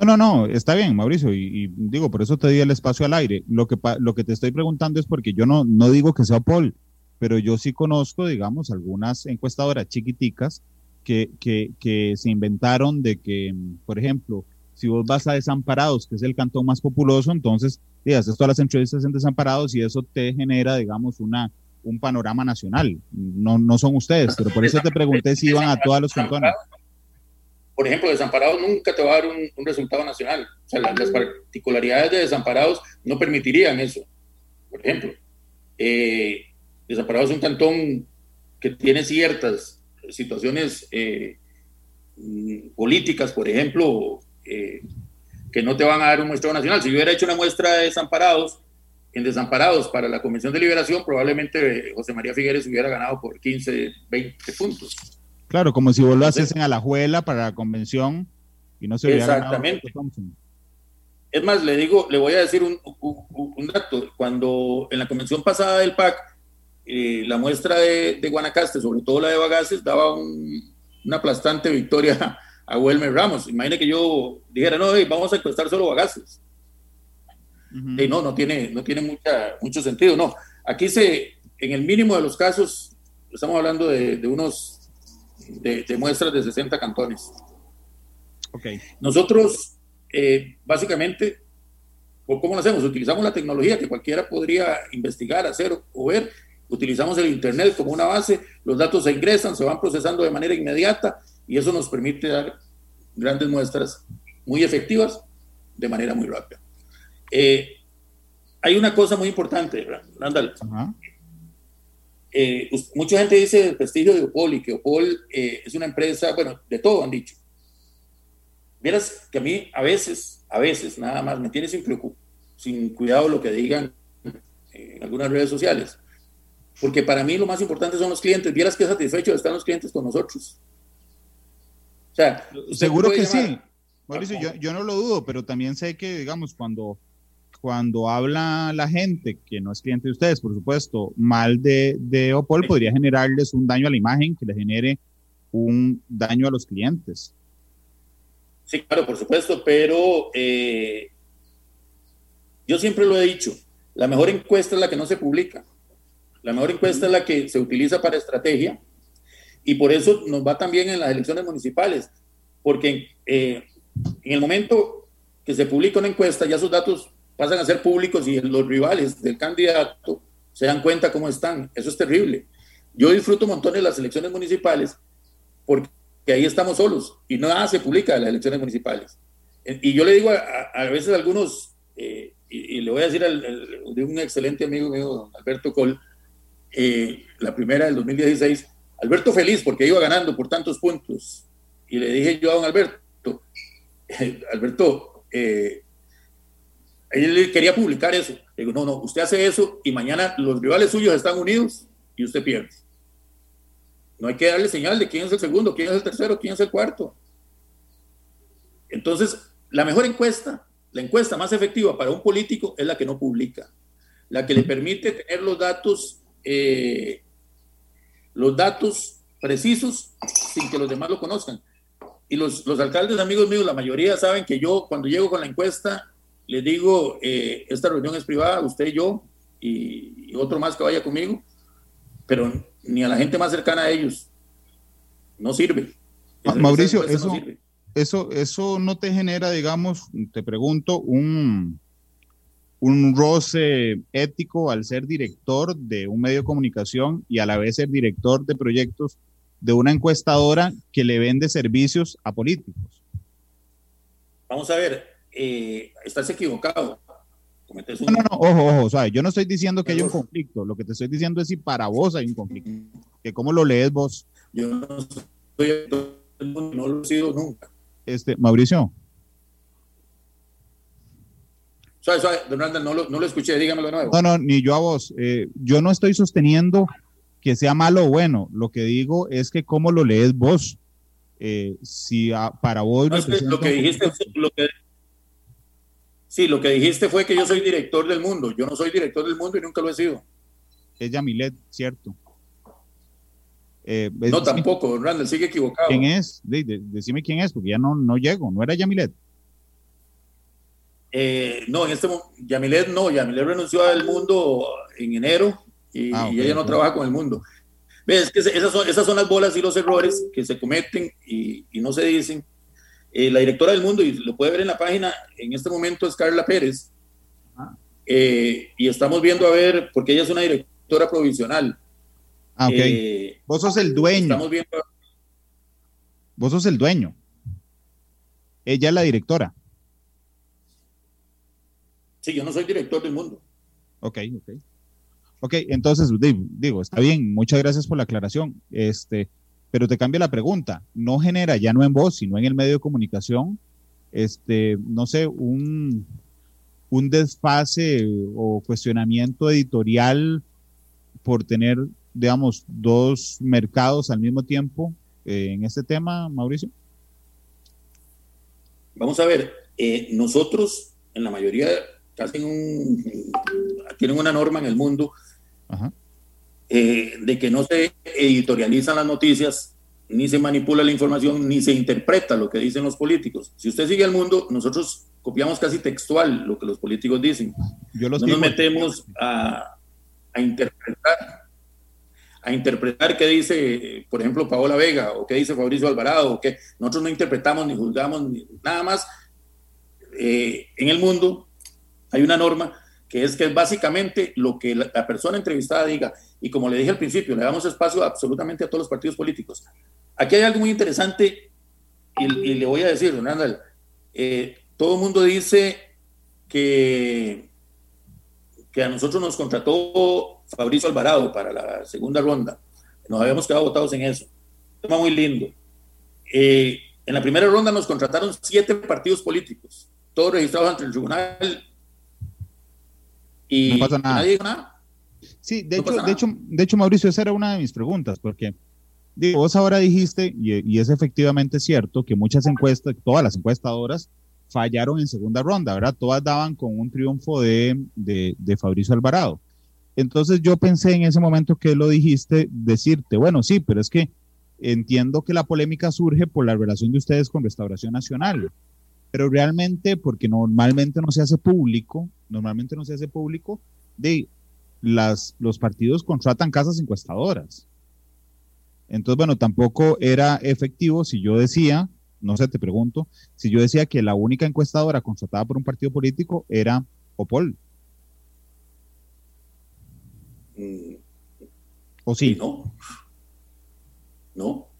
No, no, no, está bien, Mauricio, y, digo, por eso te di el espacio al aire. Lo que, lo que te estoy preguntando es porque yo no, no digo que sea Paul, pero yo sí conozco, digamos, algunas encuestadoras chiquiticas que, que, se inventaron de que, por ejemplo, si vos vas a Desamparados, que es el cantón más populoso, entonces haces todas las entrevistas en Desamparados y eso te genera, digamos, una, un panorama nacional. No, no son ustedes, pero por eso te pregunté si iban a todos los cantones. Por ejemplo, Desamparados nunca te va a dar un, resultado nacional. O sea, las, particularidades de Desamparados no permitirían eso. Por ejemplo, eh, Desamparados es un cantón que tiene ciertas situaciones eh, mm, políticas, por ejemplo, eh, que no te van a dar un muestreo nacional. Si yo hubiera hecho una muestra de desamparados, en desamparados para la Convención de Liberación, probablemente José María Figueres hubiera ganado por 15, 20 puntos. Claro, como si vos lo haces en Alajuela para la convención y no se hubiera Exactamente. Es más, le digo, le voy a decir un, un, dato. Cuando en la convención pasada del PAC eh, la muestra de, Guanacaste, sobre todo la de Bagaces, daba una aplastante victoria a Wilmer Ramos. Imagine que yo dijera, no, vamos a encuestar solo Bagaces. y no, no tiene, no tiene mucha, mucho sentido. No, aquí se, en el mínimo de los casos, estamos hablando de, unos, de, muestras de 60 cantones. Okay. Nosotros, eh, básicamente, ¿cómo lo hacemos? Utilizamos la tecnología que cualquiera podría investigar, hacer o ver. Utilizamos el Internet como una base, los datos se ingresan, se van procesando de manera inmediata y eso nos permite dar grandes muestras muy efectivas de manera muy rápida. Eh, hay una cosa muy importante, Randall. Eh, mucha gente dice el prestigio de Opol y que Opol eh, es una empresa, bueno, de todo han dicho. Vieras que a mí a veces, a veces nada más me tiene sin, sin cuidado lo que digan en algunas redes sociales. Porque para mí lo más importante son los clientes. Vieras qué satisfechos están los clientes con nosotros. O sea, seguro que sí. Mauricio, yo, yo, no lo dudo, pero también sé que, digamos, cuando, cuando habla la gente, que no es cliente de ustedes, por supuesto, mal de, de Opol, podría generarles un daño a la imagen que le genere un daño a los clientes. Sí, claro, por supuesto, pero eh, yo siempre lo he dicho, la mejor encuesta es la que no se publica. La mejor encuesta es la que se utiliza para estrategia y por eso nos va también en las elecciones municipales, porque eh, en el momento que se publica una encuesta, ya sus datos pasan a ser públicos y los rivales del candidato se dan cuenta cómo están. Eso es terrible. Yo disfruto montones de las elecciones municipales porque ahí estamos solos y nada se publica de las elecciones municipales. Y yo le digo a, veces a algunos, eh, y, le voy a decir de un excelente amigo mío, Alberto Col, eh, la primera del 2016, Alberto feliz porque iba ganando por tantos puntos. Y le dije yo a don Alberto, Alberto, eh, él quería publicar eso. Le digo, no, no, usted hace eso y mañana los rivales suyos están unidos y usted pierde. No hay que darle señal de quién es el segundo, quién es el tercero, quién es el cuarto. Entonces, la mejor encuesta, la encuesta más efectiva para un político es la que no publica, la que le permite tener los datos, eh, los datos precisos sin que los demás lo conozcan. Y los, los, alcaldes, amigos míos, la mayoría saben que yo cuando llego con la encuesta, les digo, eh, esta reunión es privada, usted y yo, y, otro más que vaya conmigo, pero ni a la gente más cercana a ellos. No sirve. Mauricio, eso, no eso, eso no te genera, digamos, te pregunto, un, un roce ético al ser director de un medio de comunicación y a la vez ser director de proyectos de una encuestadora que le vende servicios a políticos. Vamos a ver, eh, estás equivocado. No, no, no, ojo, ojo, o sea, yo no estoy diciendo que haya un conflicto, lo que te estoy diciendo es si para vos hay un conflicto, que cómo lo lees vos. Yo no soy, no lo he sido nunca. Este, Mauricio. Suave, suave, no lo, no lo escuché, dígamelo de nuevo. No, no, ni yo a vos. Eh, yo no estoy sosteniendo que sea malo o bueno. Lo que digo es que cómo lo lees vos. Eh, si para vos... lo que dijiste, lo que, sí, lo que dijiste fue que yo soy director del mundo. Yo no soy director del mundo y nunca lo he sido. Es Yamilet, cierto. Eh, no, tampoco, Randall, sigue equivocado. ¿Quién es? decime quién es, porque ya no, no llego. ¿No era Yamilet? Eh, no, en este momento, Yamilet no, Yamilet renunció al mundo en enero y, ah, ella no trabaja con el mundo. ¿Ves? Que esas son, esas son las bolas y los errores que se cometen y, no se dicen. Eh, la directora del mundo, y lo puede ver en la página, en este momento es Carla Pérez. Eh, y estamos viendo a ver, porque ella es una directora provisional. Ah, ok. Eh, Vos sos el dueño. Estamos viendo. Vos sos el dueño. Ella es la directora. Sí, yo no soy director del mundo. Ok, ok. Ok, entonces, digo, está bien, muchas gracias por la aclaración. Este, pero te cambia la pregunta. ¿No genera, ya no en voz, sino en el medio de comunicación, este, no sé, un, un desfase o cuestionamiento editorial por tener, digamos, dos mercados al mismo tiempo eh, en este tema, Mauricio? Vamos a ver, eh, nosotros en la mayoría hacen un, tienen una norma en el mundo eh, de que no se editorializan las noticias, ni se manipula la información, ni se interpreta lo que dicen los políticos. Si usted sigue el mundo, nosotros copiamos casi textual lo que los políticos dicen. Yo no nos metemos a, a, interpretar a interpretar qué dice, por ejemplo, Paola Vega o qué dice Fabricio Alvarado, o qué nosotros no interpretamos ni juzgamos ni, nada más. Eh, en el mundo hay una norma que es que es básicamente lo que la, persona entrevistada diga. Y como le dije al principio, le damos espacio absolutamente a todos los partidos políticos. Aquí hay algo muy interesante y, le voy a decir, Ronald, eh, todo el mundo dice que, que a nosotros nos contrató Fabricio Alvarado para la segunda ronda. Nos habíamos quedado votados en eso. Tema muy lindo. Eh, en la primera ronda nos contrataron siete partidos políticos, todos registrados ante el tribunal. Y, no pasa nada. nadie dijo nada. Sí, de, hecho, de, hecho, de hecho, Mauricio, esa era una de mis preguntas, porque digo, vos ahora dijiste, y, y, es efectivamente cierto, que muchas encuestas, todas las encuestadoras, fallaron en segunda ronda, ¿verdad? Todas daban con un triunfo de, de, de Fabricio Alvarado. Entonces yo pensé en ese momento que lo dijiste, decirte, bueno, sí, pero es que entiendo que la polémica surge por la relación de ustedes con Restauración Nacional, pero realmente, porque normalmente no se hace público, normalmente no se hace público, de las, los partidos contratan casas encuestadoras. Entonces, bueno, tampoco era efectivo si yo decía, no sé, te pregunto, si yo decía que la única encuestadora contratada por un partido político era Opol. Mm, ¿O sí? No. No.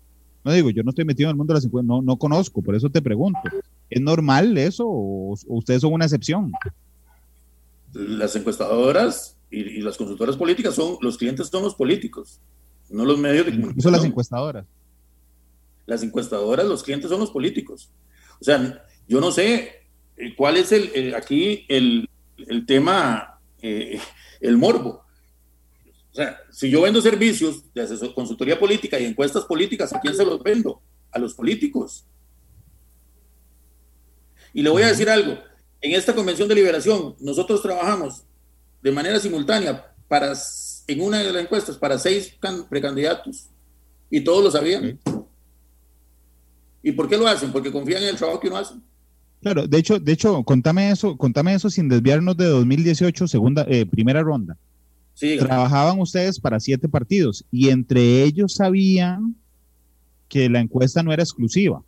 No digo, yo no estoy metido en el mundo de las encuestas, no, no conozco, por eso te pregunto. ¿Es normal eso o, ustedes son una excepción? Las encuestadoras y, las consultoras políticas son, los clientes son los políticos, no los medios de comunicación. Son las encuestadoras. Las encuestadoras, los clientes son los políticos. O sea, yo no sé eh, cuál es el, aquí el, el tema, eh, el morbo. O sea, si yo vendo servicios de asesor, consultoría política y encuestas políticas, ¿a quién se los vendo? A los políticos. Y le voy a decir algo. En esta convención de liberación, nosotros trabajamos de manera simultánea para, en una de las encuestas para seis precandidatos. Y todos lo sabían. ¿Y por qué lo hacen? Porque confían en el trabajo que uno hace. Claro, de hecho, de hecho, contame eso, contame eso sin desviarnos de 2018, segunda, eh, primera ronda. Trabajaban ustedes para siete partidos y entre ellos sabían que la encuesta no era exclusiva.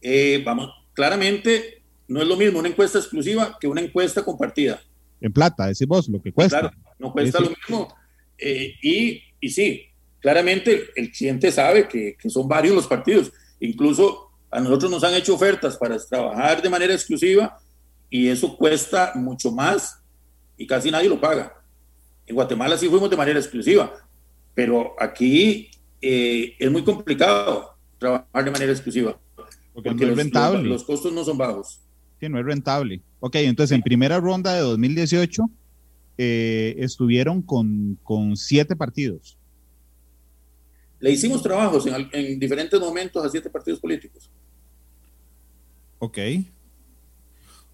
Eh, vamos, claramente no es lo mismo una encuesta exclusiva que una encuesta compartida. En plata, decís vos, lo que cuesta. Claro, no cuesta lo mismo. Eh, y, y, sí, claramente el cliente sabe que, que son varios los partidos. Incluso a nosotros nos han hecho ofertas para trabajar de manera exclusiva y eso cuesta mucho más y casi nadie lo paga. En Guatemala sí fuimos de manera exclusiva, pero aquí eh, es muy complicado trabajar de manera exclusiva. Porque, no es rentable. Los, costos no son bajos. Sí, no es rentable. Ok, entonces en primera ronda de 2018 eh, estuvieron con, con, siete partidos. Le hicimos trabajos en, en diferentes momentos a siete partidos políticos. Ok.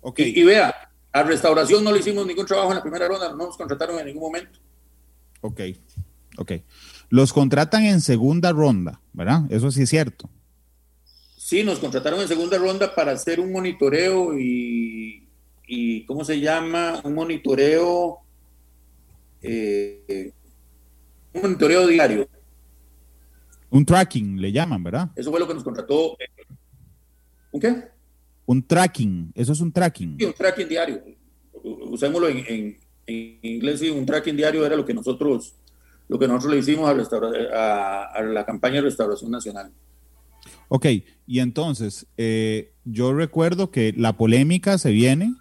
okay. y, vea, a Restauración no le hicimos ningún trabajo en la primera ronda, no nos contrataron en ningún momento. Ok, ok. Los contratan en segunda ronda, ¿verdad? Eso sí es cierto. Sí, nos contrataron en segunda ronda para hacer un monitoreo y, y ¿cómo se llama? Un monitoreo, eh, un monitoreo diario. Un tracking, le llaman, ¿verdad? Eso fue lo que nos contrató. ¿Un qué? Un tracking, eso es un tracking. Sí, un tracking diario. Usémoslo en, en, en inglés, sí, un tracking diario era lo que nosotros, lo que nosotros le hicimos a, a, la campaña de Restauración Nacional. Ok, y entonces, eh, yo recuerdo que la polémica se viene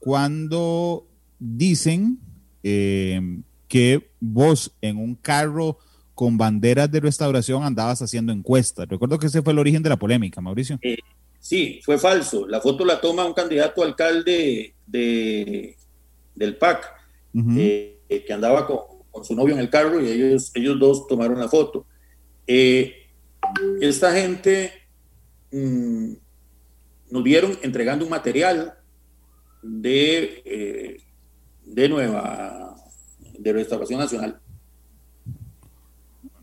cuando dicen eh, que vos en un carro con banderas de restauración andabas haciendo encuestas. Recuerdo que ese fue el origen de la polémica, Mauricio. Eh, Sí, fue falso. La foto la toma un candidato alcalde de, del PAC, eh, que andaba con, su novio en el carro y ellos, ellos dos tomaron la foto. Eh, esta gente mm, nos vieron entregando un material de, eh, de nueva, de Restauración Nacional.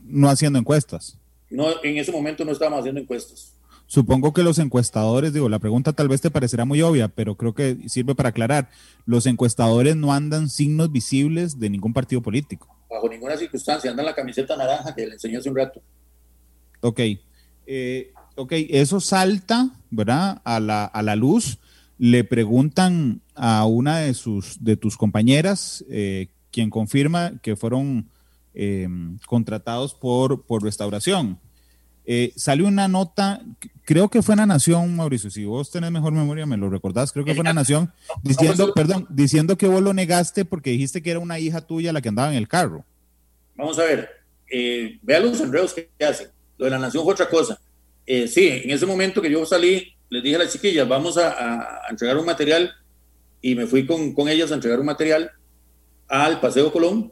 No haciendo encuestas. No, en ese momento no estábamos haciendo encuestas. Supongo que los encuestadores, digo, la pregunta tal vez te parecerá muy obvia, pero creo que sirve para aclarar, los encuestadores no andan signos visibles de ningún partido político. Bajo ninguna circunstancia, andan la camiseta naranja que le enseñé hace un rato. Ok, eh, ok, eso salta, ¿verdad? A la, a la luz. Le preguntan a una de, sus, de tus compañeras, eh, quien confirma que fueron eh, contratados por, por restauración. Eh, salió una nota, creo que fue en la Nación, Mauricio, si vos tenés mejor memoria, me lo recordás, creo que fue en la Nación, diciendo, perdón, diciendo que vos lo negaste porque dijiste que era una hija tuya la que andaba en el carro. Vamos a ver, eh, vea los enredos que hacen. Lo de la Nación fue otra cosa. Eh, sí, en ese momento que yo salí, les dije a las chiquillas, vamos a, entregar un material y me fui con, con, ellas a entregar un material al Paseo Colón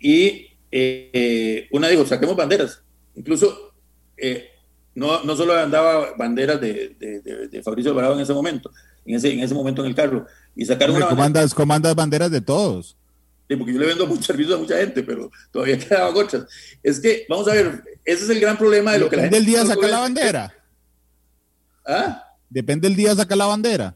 y eh, una dijo, saquemos banderas. Incluso eh, no, no solo andaba banderas de, de, Fabricio Alvarado en ese momento, en ese, en ese momento en el carro, y sacaron una comandas, comandas banderas de todos. Sí, porque yo le vendo mucho servicio a mucha gente, pero todavía quedaban otras. Es que, vamos a ver, ese es el gran problema de lo que la gente... ¿Depende del día sacar la bandera? ¿Ah? ¿Depende del día sacar la bandera?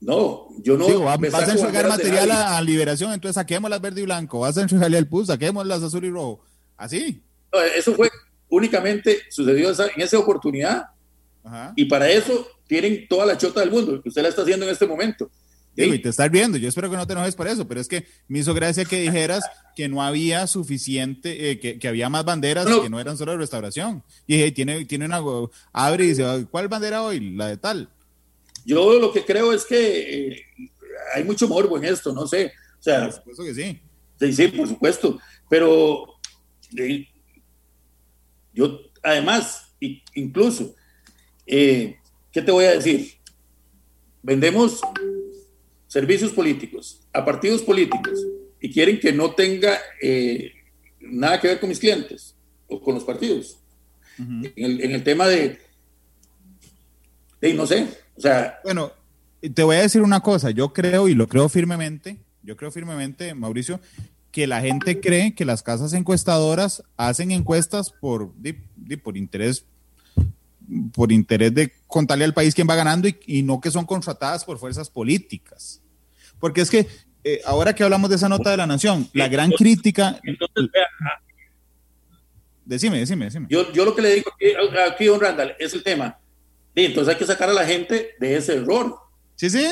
No, yo no. Digo, vas a entregar material a, liberación, entonces saquemos las verde y blanco. Vas a entregarle al PUS, saquemos las azul y rojo. Así. eso fue únicamente sucedió en esa oportunidad. Y para eso tienen toda la chota del mundo, que usted la está haciendo en este momento. y te estás viendo, yo espero que no te enojes por eso, pero es que me hizo gracia que dijeras que no había suficiente, eh, que, había más banderas que no eran solo de restauración. Y dije, tiene, tiene una, abre y dice, ¿cuál bandera hoy? La de tal. Yo lo que creo es que eh, hay mucho morbo en esto, no sé. O sea, por supuesto que sí. Sí, sí, por supuesto. Pero yo, además, incluso, eh, ¿qué te voy a decir? Vendemos servicios políticos a partidos políticos y quieren que no tenga eh, nada que ver con mis clientes o con los partidos. en, el, tema de, de, no sé, o sea... Bueno, te voy a decir una cosa, yo creo y lo creo firmemente, yo creo firmemente, Mauricio, que la gente cree que las casas encuestadoras hacen encuestas por, por interés por interés de contarle al país quién va ganando y, no que son contratadas por fuerzas políticas. Porque es que eh, ahora que hablamos de esa nota de la Nación, la gran crítica... Entonces, ah. decime, decime, decime. Yo, yo lo que le digo aquí, don Randall, es el tema. entonces hay que sacar a la gente de ese error. Sí, sí,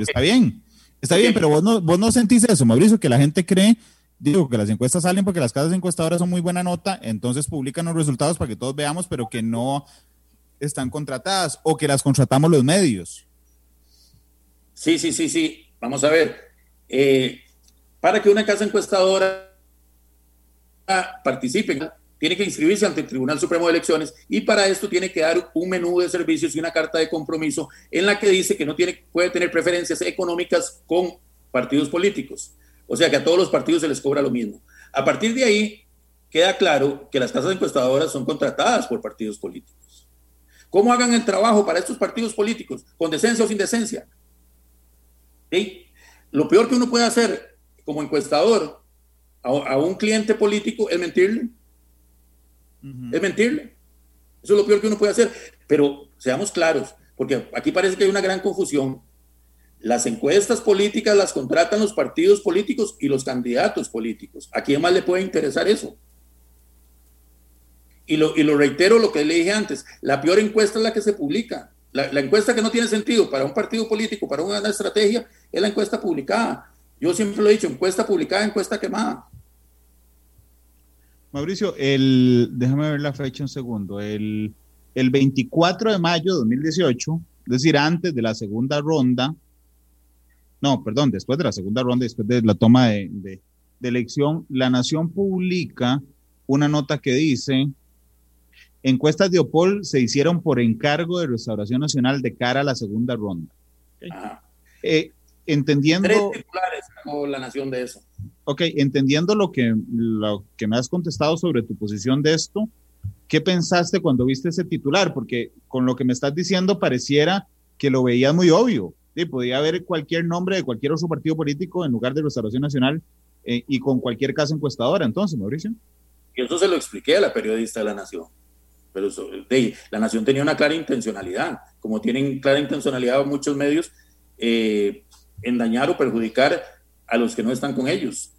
está bien. Está bien, pero vos no, vos no sentís eso, Mauricio, que la gente cree digo que las encuestas salen porque las casas encuestadoras son muy buena nota, entonces publican los resultados para que todos veamos, pero que no están contratadas o que las contratamos los medios. Sí, sí, sí, sí. Vamos a ver. Eh, para que una casa encuestadora participe, tiene que inscribirse ante el Tribunal Supremo de Elecciones y para esto tiene que dar un menú de servicios y una carta de compromiso en la que dice que no tiene, puede tener preferencias económicas con partidos políticos. O sea que a todos los partidos se les cobra lo mismo. A partir de ahí, queda claro que las casas encuestadoras son contratadas por partidos políticos. ¿Cómo hagan el trabajo para estos partidos políticos? ¿Con decencia o sin decencia? ¿Sí? Lo peor que uno puede hacer como encuestador a, un cliente político es mentirle. Es mentirle. Eso es lo peor que uno puede hacer. Pero seamos claros, porque aquí parece que hay una gran confusión. Las encuestas políticas las contratan los partidos políticos y los candidatos políticos. ¿A quién más le puede interesar eso? Y lo, y lo reitero lo que le dije antes, la peor encuesta es la que se publica. La, encuesta que no tiene sentido para un partido político, para una estrategia, es la encuesta publicada. Yo siempre lo he dicho, encuesta publicada, encuesta quemada. Mauricio, el, déjame ver la fecha un segundo. El, el 24 de mayo de 2018, es decir, antes de la segunda ronda, no, perdón, después de la segunda ronda, después de la toma de, elección, la Nación publica una nota que dice, encuestas de Opol se hicieron por encargo de Restauración Nacional de cara a la segunda ronda. Eh, entendiendo... Tres titulares la Nación de eso. Ok, entendiendo lo que, lo que me has contestado sobre tu posición de esto, ¿qué pensaste cuando viste ese titular? Porque con lo que me estás diciendo pareciera que lo veías muy obvio sí, podía haber cualquier nombre de cualquier otro partido político en lugar de Restauración Nacional eh, y con cualquier caso encuestadora, entonces, Mauricio. Y eso se lo expliqué a la periodista de la Nación. pero la nación tenía una clara intencionalidad, como tienen clara intencionalidad muchos medios, eh, en dañar o perjudicar a los que no están con ellos.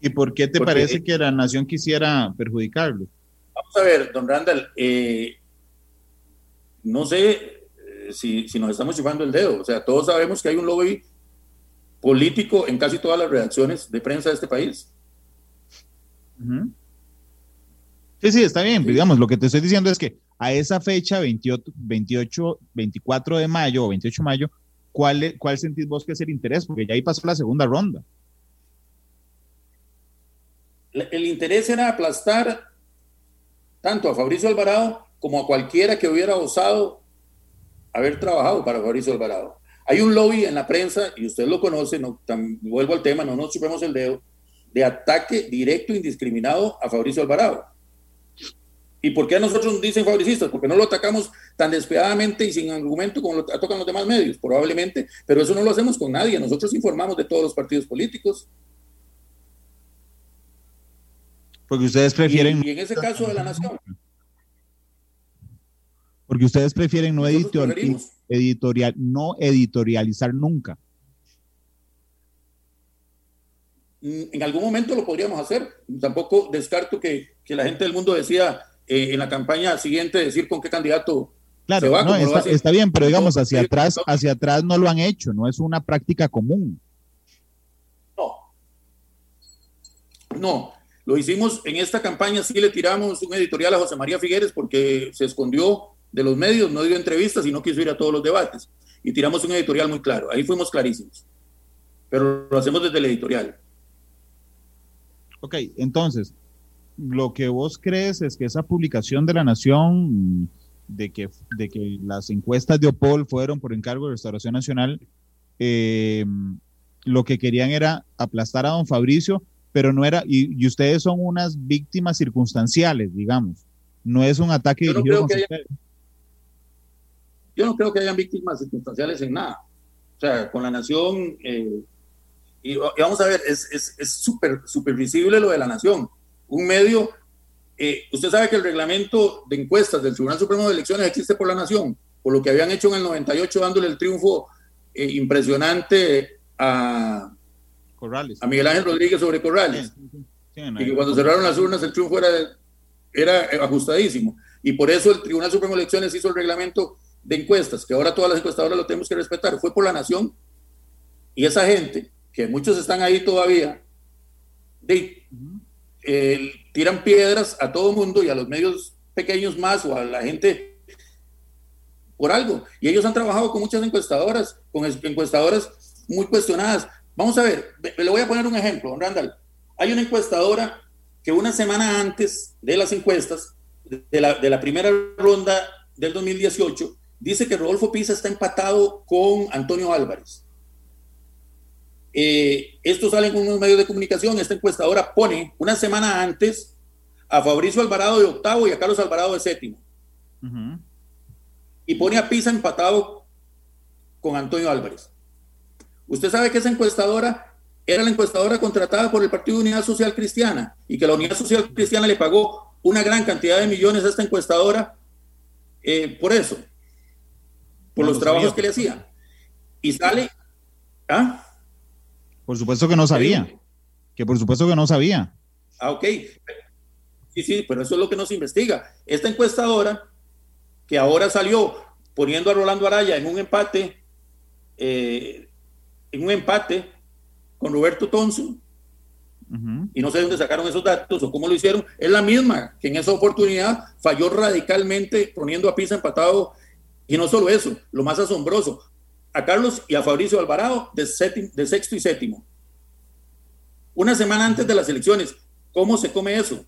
¿Y por qué te parece que la nación quisiera perjudicarlo? Vamos a ver, don Randall, eh, no sé eh, si, nos estamos chupando el dedo, o sea, todos sabemos que hay un lobby político en casi todas las redacciones de prensa de este país. Sí, sí, está bien. Digamos, lo que te estoy diciendo es que a esa fecha, 28, 28 24 de mayo o 28 de mayo, ¿cuál, ¿cuál sentís vos que es el interés? Porque ya ahí pasó la segunda ronda. El interés era aplastar tanto a Fabricio Alvarado como a cualquiera que hubiera osado haber trabajado para Fabricio Alvarado. Hay un lobby en la prensa, y usted lo conoce, no, vuelvo al tema, no nos chupemos el dedo, de ataque directo e indiscriminado a Fabricio Alvarado. ¿Y por qué a nosotros nos dicen fabricistas? Porque no lo atacamos tan despiadadamente y sin argumento como lo atacan los demás medios, probablemente, pero eso no lo hacemos con nadie. Nosotros informamos de todos los partidos políticos. Porque ustedes prefieren... Y, en ese caso de la nación. Porque ustedes prefieren no editorial, no editorializar nunca. En algún momento lo podríamos hacer. Tampoco descarto que, que la gente del mundo decía, eh, en la campaña siguiente decir con qué candidato claro, se va. No, está, bien, pero digamos, hacia atrás, hacia atrás no lo han hecho, no es una práctica común. No. No, lo hicimos en esta campaña, sí le tiramos un editorial a José María Figueres porque se escondió de los medios, no dio entrevistas y no quiso ir a todos los debates. Y tiramos un editorial muy claro, ahí fuimos clarísimos. Pero lo hacemos desde el editorial. Ok, entonces, lo que vos crees es que esa publicación de la Nación de que, de que las encuestas de Opol fueron por encargo de Restauración Nacional, eh, lo que querían era aplastar a don Fabricio, pero no era, y, ustedes son unas víctimas circunstanciales, digamos, no es un ataque yo dirigido Yo no creo que hayan víctimas circunstanciales en nada. O sea, con la Nación, eh, y, vamos a ver, es súper es, super visible lo de la Nación un medio, eh, usted sabe que el reglamento de encuestas del Tribunal Supremo de Elecciones existe por la Nación, por lo que habían hecho en el 98 dándole el triunfo eh, impresionante a, Corrales. a Miguel Ángel Rodríguez sobre Corrales. y que cuando cerraron las urnas el triunfo era, era ajustadísimo. Y por eso el Tribunal Supremo de Elecciones hizo el reglamento de encuestas, que ahora todas las encuestadoras lo tenemos que respetar. Fue por la Nación. Y esa gente, que muchos están ahí todavía, de, eh, tiran piedras a todo mundo y a los medios pequeños más o a la gente por algo. Y ellos han trabajado con muchas encuestadoras, con encuestadoras muy cuestionadas. Vamos a ver, le voy a poner un ejemplo, don Randall. Hay una encuestadora que una semana antes de las encuestas, de la, de la primera ronda del 2018, dice que Rodolfo Pisa está empatado con Antonio Álvarez. Eh, esto sale en unos medios de comunicación. Esta encuestadora pone una semana antes a Fabricio Alvarado de octavo y a Carlos Alvarado de séptimo. Y pone a Pisa empatado con Antonio Álvarez. Usted sabe que esa encuestadora era la encuestadora contratada por el Partido de Unidad Social Cristiana y que la Unidad Social Cristiana le pagó una gran cantidad de millones a esta encuestadora eh, por eso, por los trabajos que le hacía. Y sale, ¿ah? Por supuesto que no sabía. Que por supuesto que no sabía. Ah, ok. Sí, sí, pero eso es lo que nos investiga. Esta encuestadora, que ahora salió poniendo a Rolando Araya en un empate, eh, en un empate con Roberto Tonso, y no sé de dónde sacaron esos datos o cómo lo hicieron, es la misma que en esa oportunidad falló radicalmente poniendo a Pisa empatado. Y no solo eso, lo más asombroso, a Carlos y a Fabricio Alvarado de, sexto y séptimo. Una semana antes de las elecciones. ¿Cómo se come eso?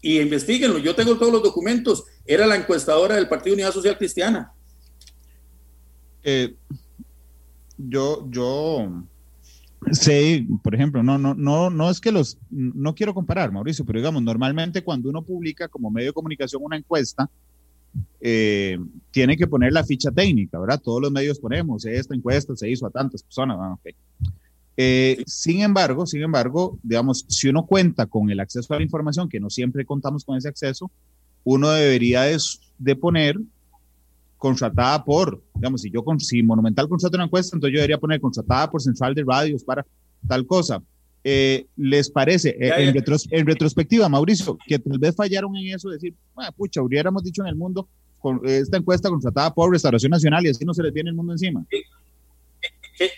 Y investiguenlo. Yo tengo todos los documentos. Era la encuestadora del Partido Unidad Social Cristiana. Eh, yo, yo sé, por ejemplo, no, no, no, no es que los, no quiero comparar, Mauricio, pero digamos, normalmente cuando uno publica como medio de comunicación una encuesta, eh, tiene que poner la ficha técnica, ¿verdad? Todos los medios ponemos, esta encuesta se hizo a tantas personas. Eh, sin embargo, sin embargo, digamos, si uno cuenta con el acceso a la información, que no siempre contamos con ese acceso, uno debería de, poner contratada por, digamos, si yo con, si Monumental contrata una encuesta, entonces yo debería poner contratada por Central de Radios para tal cosa. Eh, ¿Les parece, eh, en, en, retrospectiva, Mauricio, que tal vez fallaron en eso, decir, ah, pucha, hubiéramos dicho en el mundo, con esta encuesta contratada por Restauración Nacional y así no se les viene el mundo encima?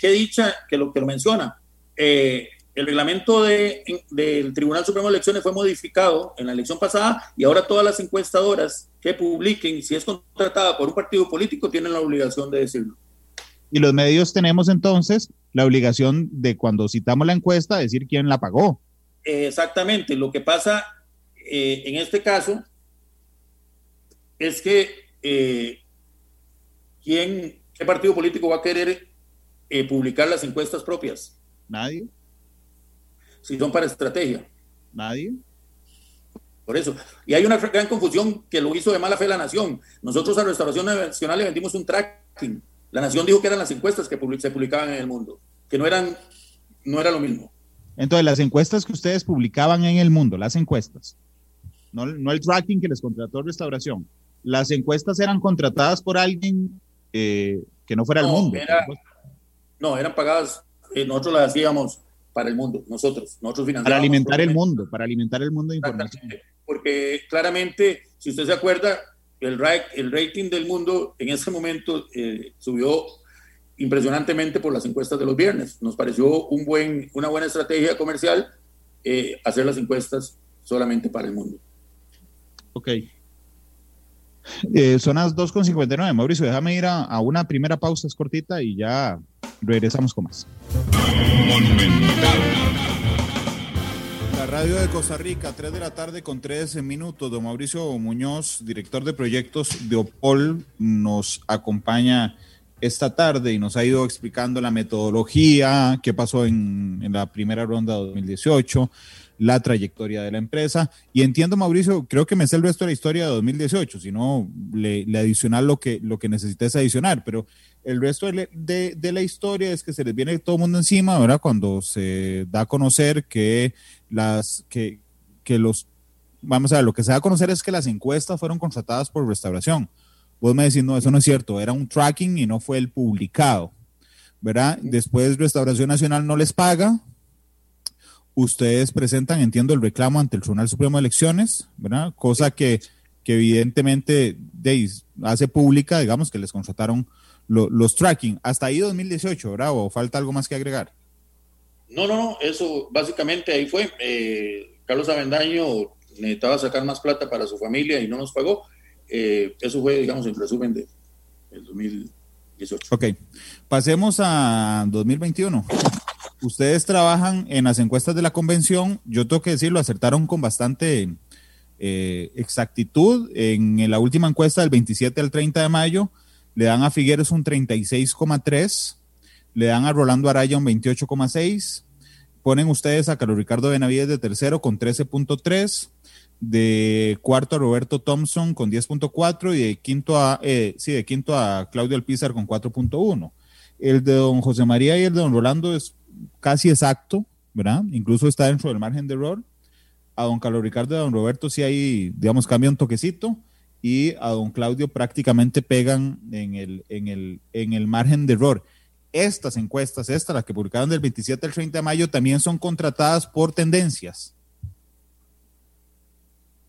¿Qué, dicha que lo que lo menciona? Eh, el reglamento del Tribunal Supremo de Elecciones fue modificado en la elección pasada y ahora todas las encuestadoras que publiquen, si es contratada por un partido político, tienen la obligación de decirlo. Y los medios tenemos entonces la obligación de cuando citamos la encuesta decir quién la pagó. exactamente. Lo que pasa eh, en este caso es que eh, quién, qué partido político va a querer eh, publicar las encuestas propias. Nadie si son para estrategia. Nadie. Por eso. Y hay una gran confusión que lo hizo de mala fe la Nación. Nosotros a Restauración Nacional le vendimos un tracking. La Nación dijo que eran las encuestas que se publicaban en el mundo, que no eran, no era lo mismo. Entonces, las encuestas que ustedes publicaban en el mundo, las encuestas, no, no el tracking que les contrató Restauración, las encuestas eran contratadas por alguien eh, que no fuera el mundo. no, eran pagadas, eh, nosotros las hacíamos para el mundo, nosotros, nosotros financiamos. Para alimentar el mundo, para alimentar el mundo de información. Porque claramente, si usted se acuerda, el, el rating del mundo en ese momento eh, subió impresionantemente por las encuestas de los viernes. Nos pareció un buen, una buena estrategia comercial eh, hacer las encuestas solamente para el mundo. Ok. Eh, son las 2.59. Mauricio, déjame ir a, a una primera pausa, es cortita, y ya regresamos con más. La radio de Costa Rica, 3 de la tarde con 13 minutos. Don Mauricio Muñoz, director de proyectos de OPOL, nos acompaña esta tarde y nos ha ido explicando la metodología, qué pasó en, en la primera ronda de 2018, la trayectoria de la empresa. Y entiendo, Mauricio, creo que me sé el resto de la historia de 2018, si no, le, le adicionar lo que, lo que necesites adicionar, pero el resto de, la historia es que se les viene todo el mundo encima, ¿verdad? Cuando se da a conocer que las, que, que los, vamos a ver, lo que se da a conocer es que las encuestas fueron contratadas por restauración. Vos me decís, no, eso no es cierto, era un tracking y no fue el publicado, ¿verdad? Después Restauración Nacional no les paga, ustedes presentan, entiendo, el reclamo ante el Tribunal Supremo de Elecciones, ¿verdad? Cosa que, que evidentemente hace pública, digamos, que les contrataron los tracking. Hasta ahí 2018, ¿verdad? ¿O falta algo más que agregar? No, no, no, eso básicamente ahí fue. Eh, Carlos Avendaño necesitaba sacar más plata para su familia y no nos pagó. Eh, eso fue, digamos, el resumen de el 2018. Ok, pasemos a 2021. Ustedes trabajan en las encuestas de la convención. Yo tengo que decirlo, acertaron con bastante eh, exactitud. En la última encuesta del 27 al 30 de mayo, le dan a Figueres un 36,3, le dan a Rolando Araya un 28,6, ponen ustedes a Carlos Ricardo Benavides de tercero con 13.3, de cuarto a Roberto Thompson con 10.4 y de quinto a, eh, sí, de quinto a Claudio Alpizar con 4.1. El de don José María y el de don Rolando es casi exacto, ¿verdad? Incluso está dentro del margen de error. A don Carlos Ricardo y a don Roberto sí hay, digamos, cambia un toquecito y a don Claudio prácticamente pegan en el, en el, en el margen de error. Estas encuestas, estas, las que publicaron del 27 al 30 de mayo, también son contratadas por tendencias.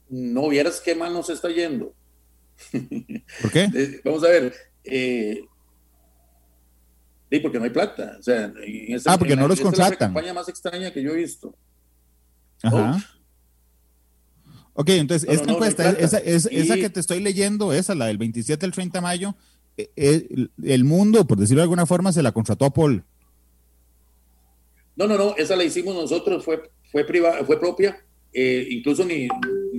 No vieras qué mal nos está yendo. ¿Por qué? Eh, vamos a ver. Eh, sí, porque no hay plata. O sea, ah, porque no los contratan. Es la campaña más extraña que yo he visto. Ajá. Ok, entonces, esta encuesta, esa, esa, que te estoy leyendo, esa, la del 27 al 30 de mayo, eh, eh, el, mundo, por decirlo de alguna forma, se la contrató a Paul. No, no, no, esa la hicimos nosotros, fue, fue, privada, fue propia, eh, incluso ni,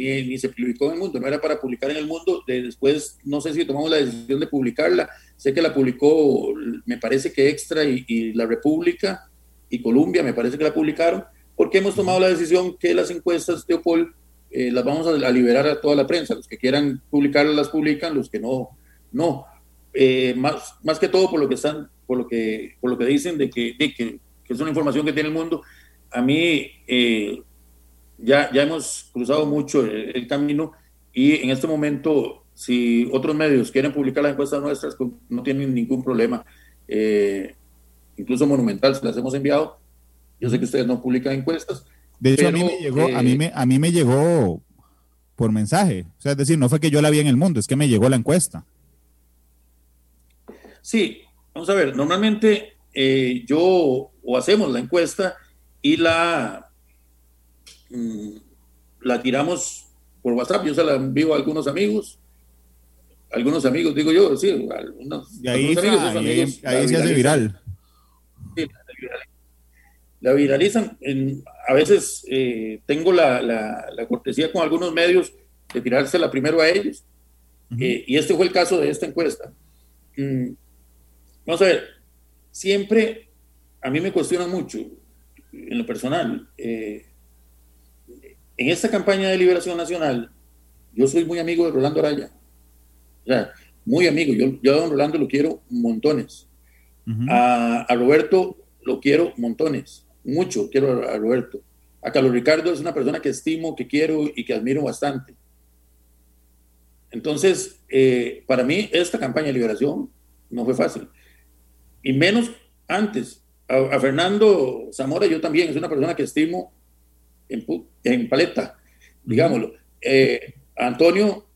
ni, se publicó en el mundo, no era para publicar en el mundo, después no sé si tomamos la decisión de publicarla, sé que la publicó, me parece que Extra y, La República y Colombia, me parece que la publicaron, porque hemos tomado la decisión que las encuestas de Opol eh, las vamos a, liberar a toda la prensa. Los que quieran publicarlas las publican, los que no, no. Eh, más, más que todo por lo que están, por lo que, por lo que dicen de que, de que, es una información que tiene el mundo. A mí eh, ya, ya hemos cruzado mucho el, camino y en este momento, si otros medios quieren publicar las encuestas nuestras, pues, no tienen ningún problema. Eh, incluso Monumental se las hemos enviado. Yo sé que ustedes no publican encuestas. De hecho, a mí me llegó, a mí me, a mí me llegó por mensaje. O sea, es decir, no fue que yo la vi en el mundo, es que me llegó la encuesta. Sí, vamos a ver, normalmente eh, yo o hacemos la encuesta y la, mm, la tiramos por WhatsApp, yo se la envío a algunos amigos, algunos amigos, digo yo, sí, algunos, y ahí, amigos, ahí, se hace viral. Sí, la viralizan. a veces eh, tengo la, la, cortesía con algunos medios de tirársela primero a ellos. Eh, y este fue el caso de esta encuesta. Mm, vamos a ver, siempre a mí me cuestiona mucho, en lo personal, eh, en esta campaña de liberación nacional, yo soy muy amigo de Rolando Araya. O sea, muy amigo. Yo, yo a don Rolando lo quiero montones. a, a, Roberto lo quiero montones mucho, quiero a Roberto. A Carlos Ricardo es una persona que estimo, que quiero y que admiro bastante. Entonces, eh, para mí esta campaña de liberación no fue fácil. Y menos antes. A, Fernando Zamora yo también, es una persona que estimo en, paleta, digámoslo. Eh, Antonio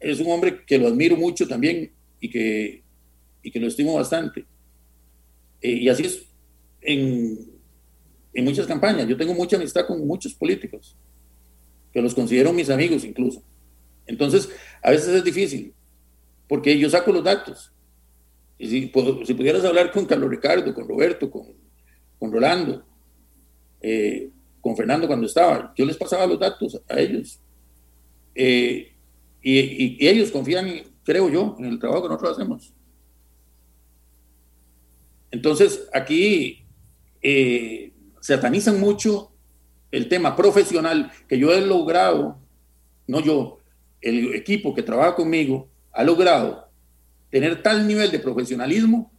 es un hombre que lo admiro mucho también y que, y que lo estimo bastante. Eh, y así es en, en muchas campañas. Yo tengo mucha amistad con muchos políticos, que los considero mis amigos incluso. Entonces, a veces es difícil, porque yo saco los datos. Y si, si pudieras hablar con Carlos Ricardo, con Roberto, con, con Rolando, eh, con Fernando cuando estaba, yo les pasaba los datos a ellos. Eh, y, ellos confían, creo yo, en el trabajo que nosotros hacemos. Entonces, aquí eh, satanizan mucho el tema profesional que yo he logrado, no yo, el equipo que trabaja conmigo ha logrado tener tal nivel de profesionalismo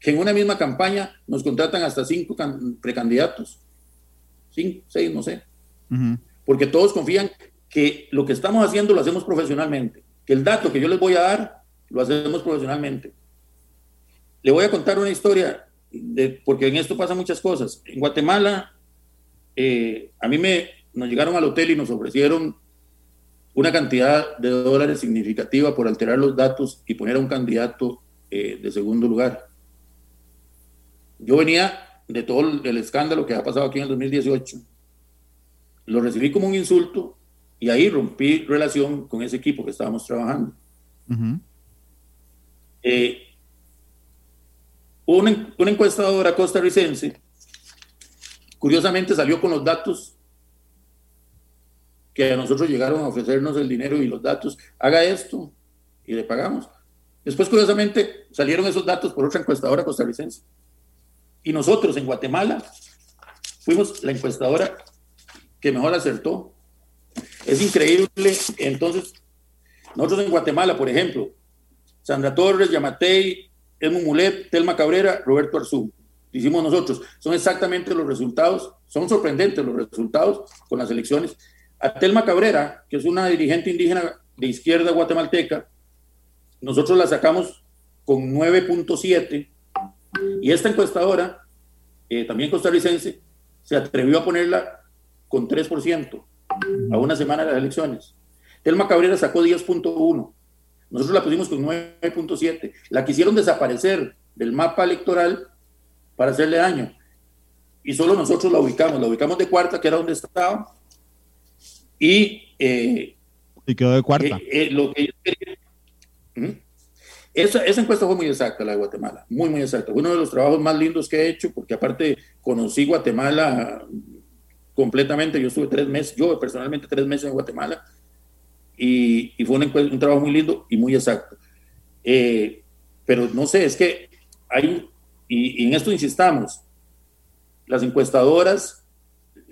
que en una misma campaña nos contratan hasta cinco precandidatos, cinco, seis, no sé, porque todos confían que lo que estamos haciendo lo hacemos profesionalmente, que el dato que yo les voy a dar lo hacemos profesionalmente. Le voy a contar una historia porque en esto pasan muchas cosas. En Guatemala, eh, a mí me, nos llegaron al hotel y nos ofrecieron una cantidad de dólares significativa por alterar los datos y poner a un candidato eh, de segundo lugar. Yo venía de todo el escándalo que ha pasado aquí en el 2018. Lo recibí como un insulto y ahí rompí relación con ese equipo que estábamos trabajando. Una, una encuestadora costarricense, curiosamente salió con los datos que a nosotros llegaron a ofrecernos el dinero y los datos, haga esto y le pagamos. Después, curiosamente, salieron esos datos por otra encuestadora costarricense. Y nosotros en Guatemala fuimos la encuestadora que mejor acertó. Es increíble. Entonces, nosotros en Guatemala, por ejemplo, Sandra Torres, Yamatei, Edmund Mulet, Telma Cabrera, Roberto Arzú. Hicimos nosotros. Son exactamente los resultados, son sorprendentes los resultados con las elecciones. A Telma Cabrera, que es una dirigente indígena de izquierda guatemalteca, nosotros la sacamos con 9.7 y esta encuestadora, eh, también costarricense, se atrevió a ponerla con 3% a una semana de las elecciones. Telma Cabrera sacó 10.1 nosotros la pusimos con 9.7. La quisieron desaparecer del mapa electoral para hacerle daño. Y solo nosotros la ubicamos. La ubicamos de cuarta, que era donde estaba. Y, eh, y quedó de cuarta. Eh, eh, ¿Mm? Esa, esa, encuesta fue muy exacta, la de Guatemala. Muy, muy exacta. Uno de los trabajos más lindos que he hecho, porque aparte conocí Guatemala completamente. Yo estuve tres meses, yo personalmente tres meses en Guatemala y, fue un, trabajo muy lindo y muy exacto. Eh, pero no sé, es que hay, y, en esto insistamos, las encuestadoras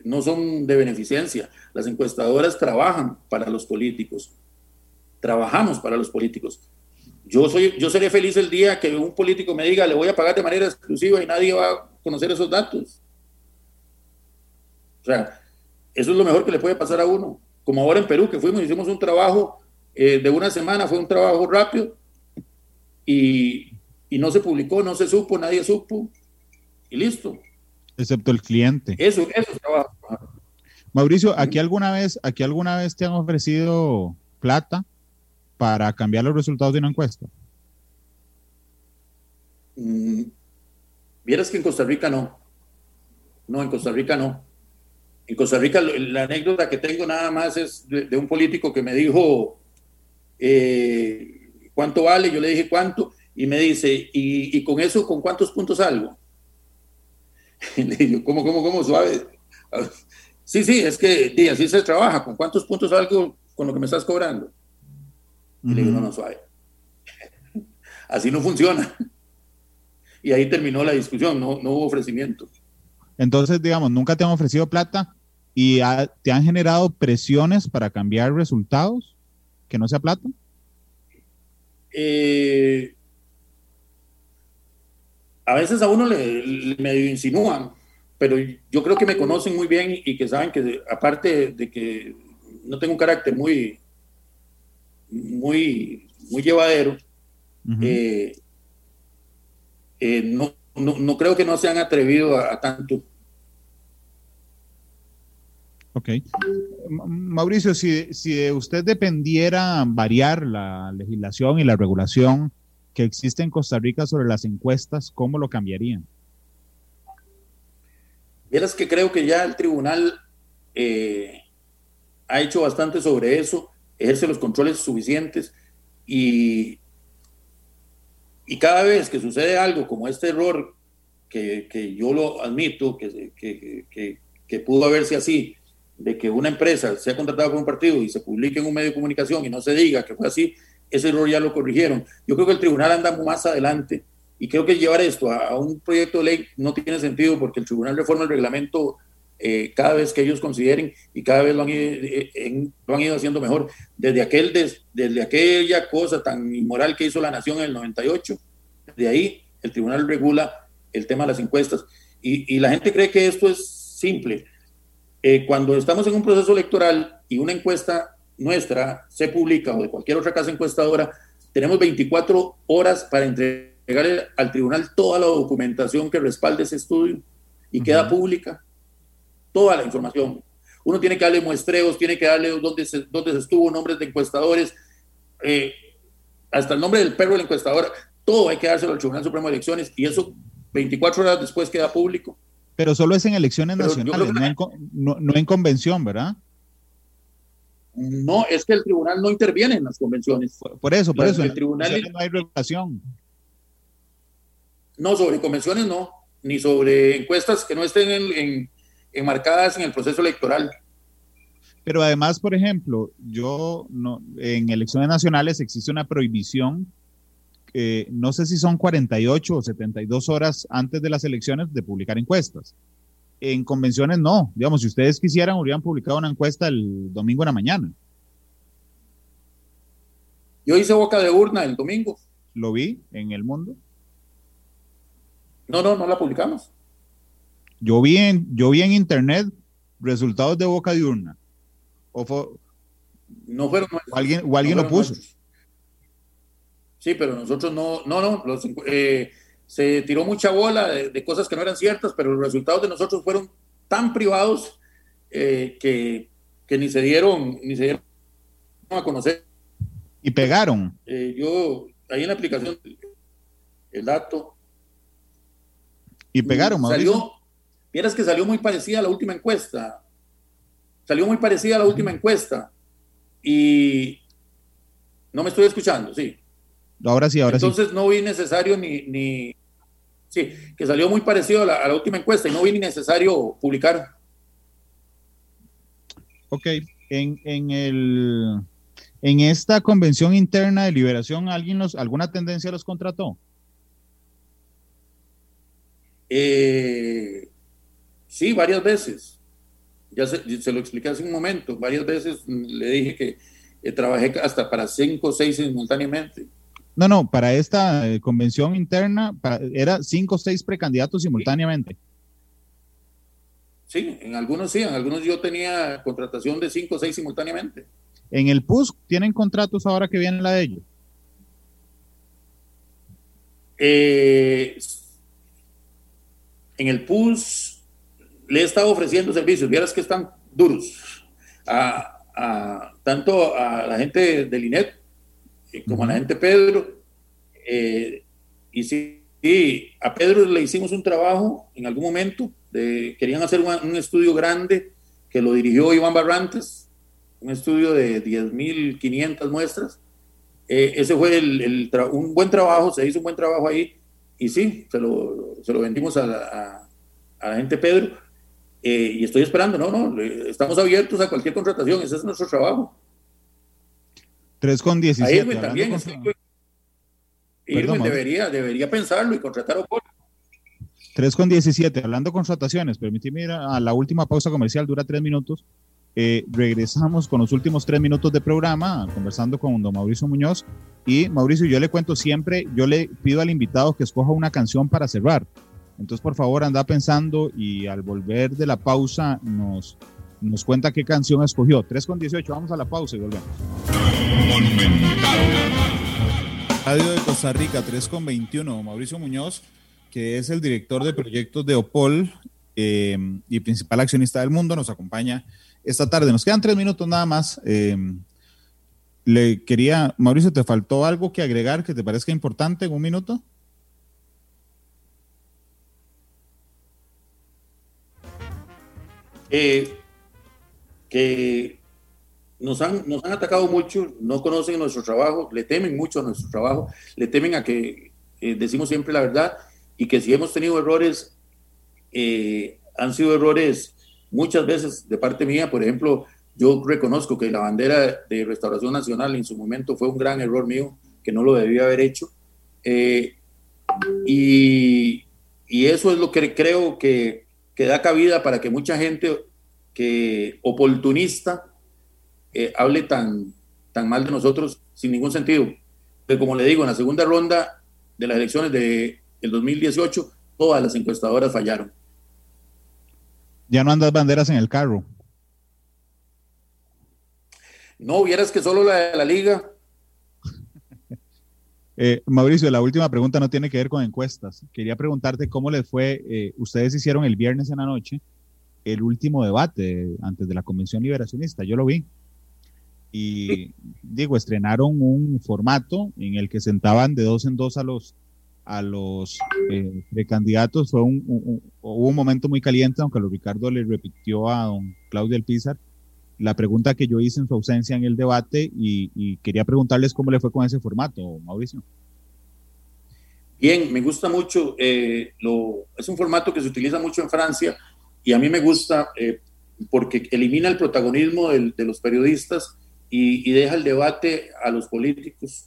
no son de beneficencia, las encuestadoras trabajan para los políticos, trabajamos para los políticos. Yo, soy, yo seré feliz el día que un político me diga, le voy a pagar de manera exclusiva y nadie va a conocer esos datos. O sea, eso es lo mejor que le puede pasar a uno como ahora en Perú, que fuimos, hicimos un trabajo eh, de una semana, fue un trabajo rápido y, y, no se publicó, no se supo, nadie supo y listo. Excepto el cliente. Eso, eso es trabajo. Mauricio, ¿aquí alguna vez, aquí alguna vez te han ofrecido plata para cambiar los resultados de una encuesta? Mm, vieras que en Costa Rica no. No, en Costa Rica no. En Costa Rica la anécdota que tengo nada más es de, un político que me dijo eh, cuánto vale, yo le dije cuánto, y me dice, ¿y, con eso con cuántos puntos salgo? Y le digo, ¿cómo, cómo, cómo, suave? Sí, sí, es que así se trabaja, ¿con cuántos puntos salgo con lo que me estás cobrando? Y le digo, no, no, suave. Así no funciona. Y ahí terminó la discusión, no, no hubo ofrecimiento. Entonces, digamos, nunca te han ofrecido plata y te han generado presiones para cambiar resultados que no sea plata? Eh, a veces a uno le, medio insinúan, pero yo creo que me conocen muy bien y que saben que aparte de que no tengo un carácter muy, muy, muy llevadero, eh, eh, no, no, creo que no se han atrevido a tanto. Ok. Mauricio, si, si de usted dependiera variar la legislación y la regulación que existe en Costa Rica sobre las encuestas, ¿cómo lo cambiarían? Vieras que creo que ya el tribunal eh, ha hecho bastante sobre eso, ejerce los controles suficientes y, y cada vez que sucede algo como este error, que, que yo lo admito, que, que, que pudo haberse así, de que una empresa sea contratada por un partido y se publique en un medio de comunicación y no se diga que fue así, ese error ya lo corrigieron. Yo creo que el tribunal anda más adelante y creo que llevar esto a, un proyecto de ley no tiene sentido porque el tribunal reforma el reglamento eh, cada vez que ellos consideren y cada vez lo han, eh, lo han ido haciendo mejor. Desde, aquel, desde aquella cosa tan inmoral que hizo la Nación en el 98, de ahí el tribunal regula el tema de las encuestas. Y, y la gente cree que esto es simple. Eh, cuando estamos en un proceso electoral y una encuesta nuestra se publica o de cualquier otra casa encuestadora, tenemos 24 horas para entregar al tribunal toda la documentación que respalde ese estudio y queda pública toda la información. Uno tiene que darle muestreos, tiene que darle dónde se, dónde se estuvo, nombres de encuestadores, eh, hasta el nombre del perro de la encuestadora, todo hay que dárselo al Tribunal Supremo de Elecciones y eso 24 horas después queda público. Pero solo es en elecciones nacionales, no en, convención, ¿verdad? No, es que el tribunal no interviene en las convenciones. Por, eso, por eso. El tribunal no hay regulación. No, sobre convenciones no, ni sobre encuestas que no estén enmarcadas en el proceso electoral. Pero además, por ejemplo, yo no, en elecciones nacionales existe una prohibición eh, no sé si son 48 o 72 horas antes de las elecciones de publicar encuestas. En convenciones no. Digamos, si ustedes quisieran, hubieran publicado una encuesta el domingo en la mañana. Yo hice boca de urna el domingo. ¿Lo vi en el mundo? No, no, no la publicamos. Yo vi en, yo vi en internet resultados de boca de urna. O no fueron. alguien, o alguien lo puso. Sí, pero nosotros no, no, no, eh, se tiró mucha bola de, cosas que no eran ciertas, pero los resultados de nosotros fueron tan privados eh, que, ni se dieron, ni se dieron a conocer. Y pegaron. Eh, yo, ahí en la aplicación, el dato. Y pegaron, Mauricio. Salió, vieras que salió muy parecida a la última encuesta. Salió muy parecida a la última encuesta. Y no me estoy escuchando, sí. Ahora sí, ahora sí. Entonces no vi necesario ni, ni, sí, que salió muy parecido a la, última encuesta y no vi ni necesario publicar. Ok, en, en, el, en esta convención interna de liberación, ¿alguien los, ¿alguna tendencia los contrató? Eh, sí, varias veces. Ya se, se, lo expliqué hace un momento. Varias veces le dije que eh, trabajé hasta para cinco o seis simultáneamente. No, no, para esta eh, convención interna era cinco o seis precandidatos simultáneamente. Sí, en algunos sí, en algunos yo tenía contratación de cinco o seis simultáneamente. ¿En el PUS tienen contratos ahora que viene la de ellos? Eh, en el PUS le he estado ofreciendo servicios, vieras que están duros, a, tanto a la gente del INET eh, como a la gente Pedro. Eh, y sí, a Pedro le hicimos un trabajo en algún momento querían hacer un, estudio grande que lo dirigió Iván Barrantes, un estudio de 10.500 muestras. Eh, ese fue el, un buen trabajo, se hizo un buen trabajo ahí y sí, se lo, se lo vendimos a la, a, la gente Pedro. Eh, y estoy esperando, no, no, estamos abiertos a cualquier contratación, ese es nuestro trabajo. 3 con 17. también, debería, debería pensarlo y contratar a 3 con 17, hablando contrataciones, permíteme ir a la última pausa comercial, dura tres minutos. Eh, regresamos con los últimos tres minutos de programa, conversando con don Mauricio Muñoz. Y Mauricio, yo le cuento siempre, yo le pido al invitado que escoja una canción para cerrar. Entonces, por favor, anda pensando y al volver de la pausa nos, nos cuenta qué canción escogió. 3 con 18, vamos a la pausa y volvemos. Radio de Costa Rica, 3 con 21, Mauricio Muñoz que es el director de proyectos de OPOL eh, y principal accionista del mundo, nos acompaña esta tarde. Nos quedan tres minutos nada más. Eh, le quería, Mauricio, ¿te faltó algo que agregar que te parezca importante en un minuto? Eh, que nos han, nos han atacado mucho, no conocen nuestro trabajo, le temen mucho a nuestro trabajo, le temen a que decimos siempre la verdad y que si hemos tenido errores, eh, han sido errores muchas veces de parte mía. Por ejemplo, yo reconozco que la bandera de Restauración Nacional en su momento fue un gran error mío, que no lo debía haber hecho. Eh, y, y, eso es lo que creo que, que, da cabida para que mucha gente que oportunista eh, hable tan, tan mal de nosotros sin ningún sentido. Pero como le digo, en la segunda ronda de las elecciones de el 2018 todas las encuestadoras fallaron. Ya no andas banderas en el carro. No, vieras que solo la de la liga. Eh, Mauricio, la última pregunta no tiene que ver con encuestas. Quería preguntarte cómo les fue, eh, ustedes hicieron el viernes en la noche el último debate antes de la Convención Liberacionista, yo lo vi. Y digo, estrenaron un formato en el que sentaban de dos en dos a los a los eh, precandidatos. Fue un, hubo un momento muy caliente, aunque lo Ricardo le repitió a don Claudio Alpizar la pregunta que yo hice en su ausencia en el debate y, quería preguntarles cómo le fue con ese formato, Mauricio. Bien, me gusta mucho. Eh, lo, es un formato que se utiliza mucho en Francia y a mí me gusta eh, porque elimina el protagonismo de los periodistas y, y, deja el debate a los políticos.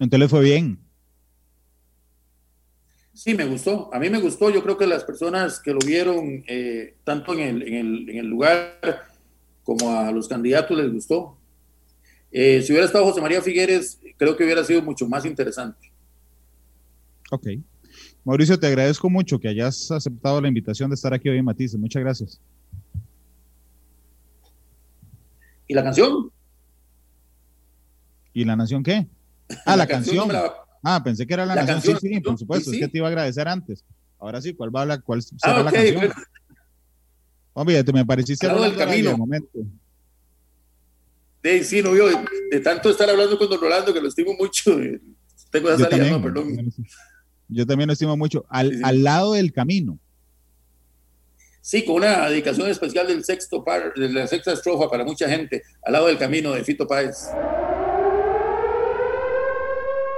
Entonces le fue bien. Sí, me gustó. A mí me gustó. Yo creo que las personas que lo vieron, eh, tanto en el, en, el, en el, lugar como a los candidatos, les gustó. Eh, si hubiera estado José María Figueres, creo que hubiera sido mucho más interesante. Ok. Mauricio, te agradezco mucho que hayas aceptado la invitación de estar aquí hoy en Matices. Muchas gracias. ¿Y la canción? ¿Y la nación qué? Ah, la, canción. Ah, pensé que era la, canción. Sí, sí, por supuesto, es que te iba a agradecer antes. Ahora sí, ¿cuál va la, cuál será ah, la canción? Hombre, te me pareciste al del camino. De momento. sí, no vio, de, tanto estar hablando con don Rolando que lo estimo mucho. Eh, tengo esa salida, no, perdón. Yo también lo estimo mucho. Al, al lado del camino. Sí, con una dedicación especial del sexto par, de la sexta estrofa para mucha gente, al lado del camino de Fito Páez.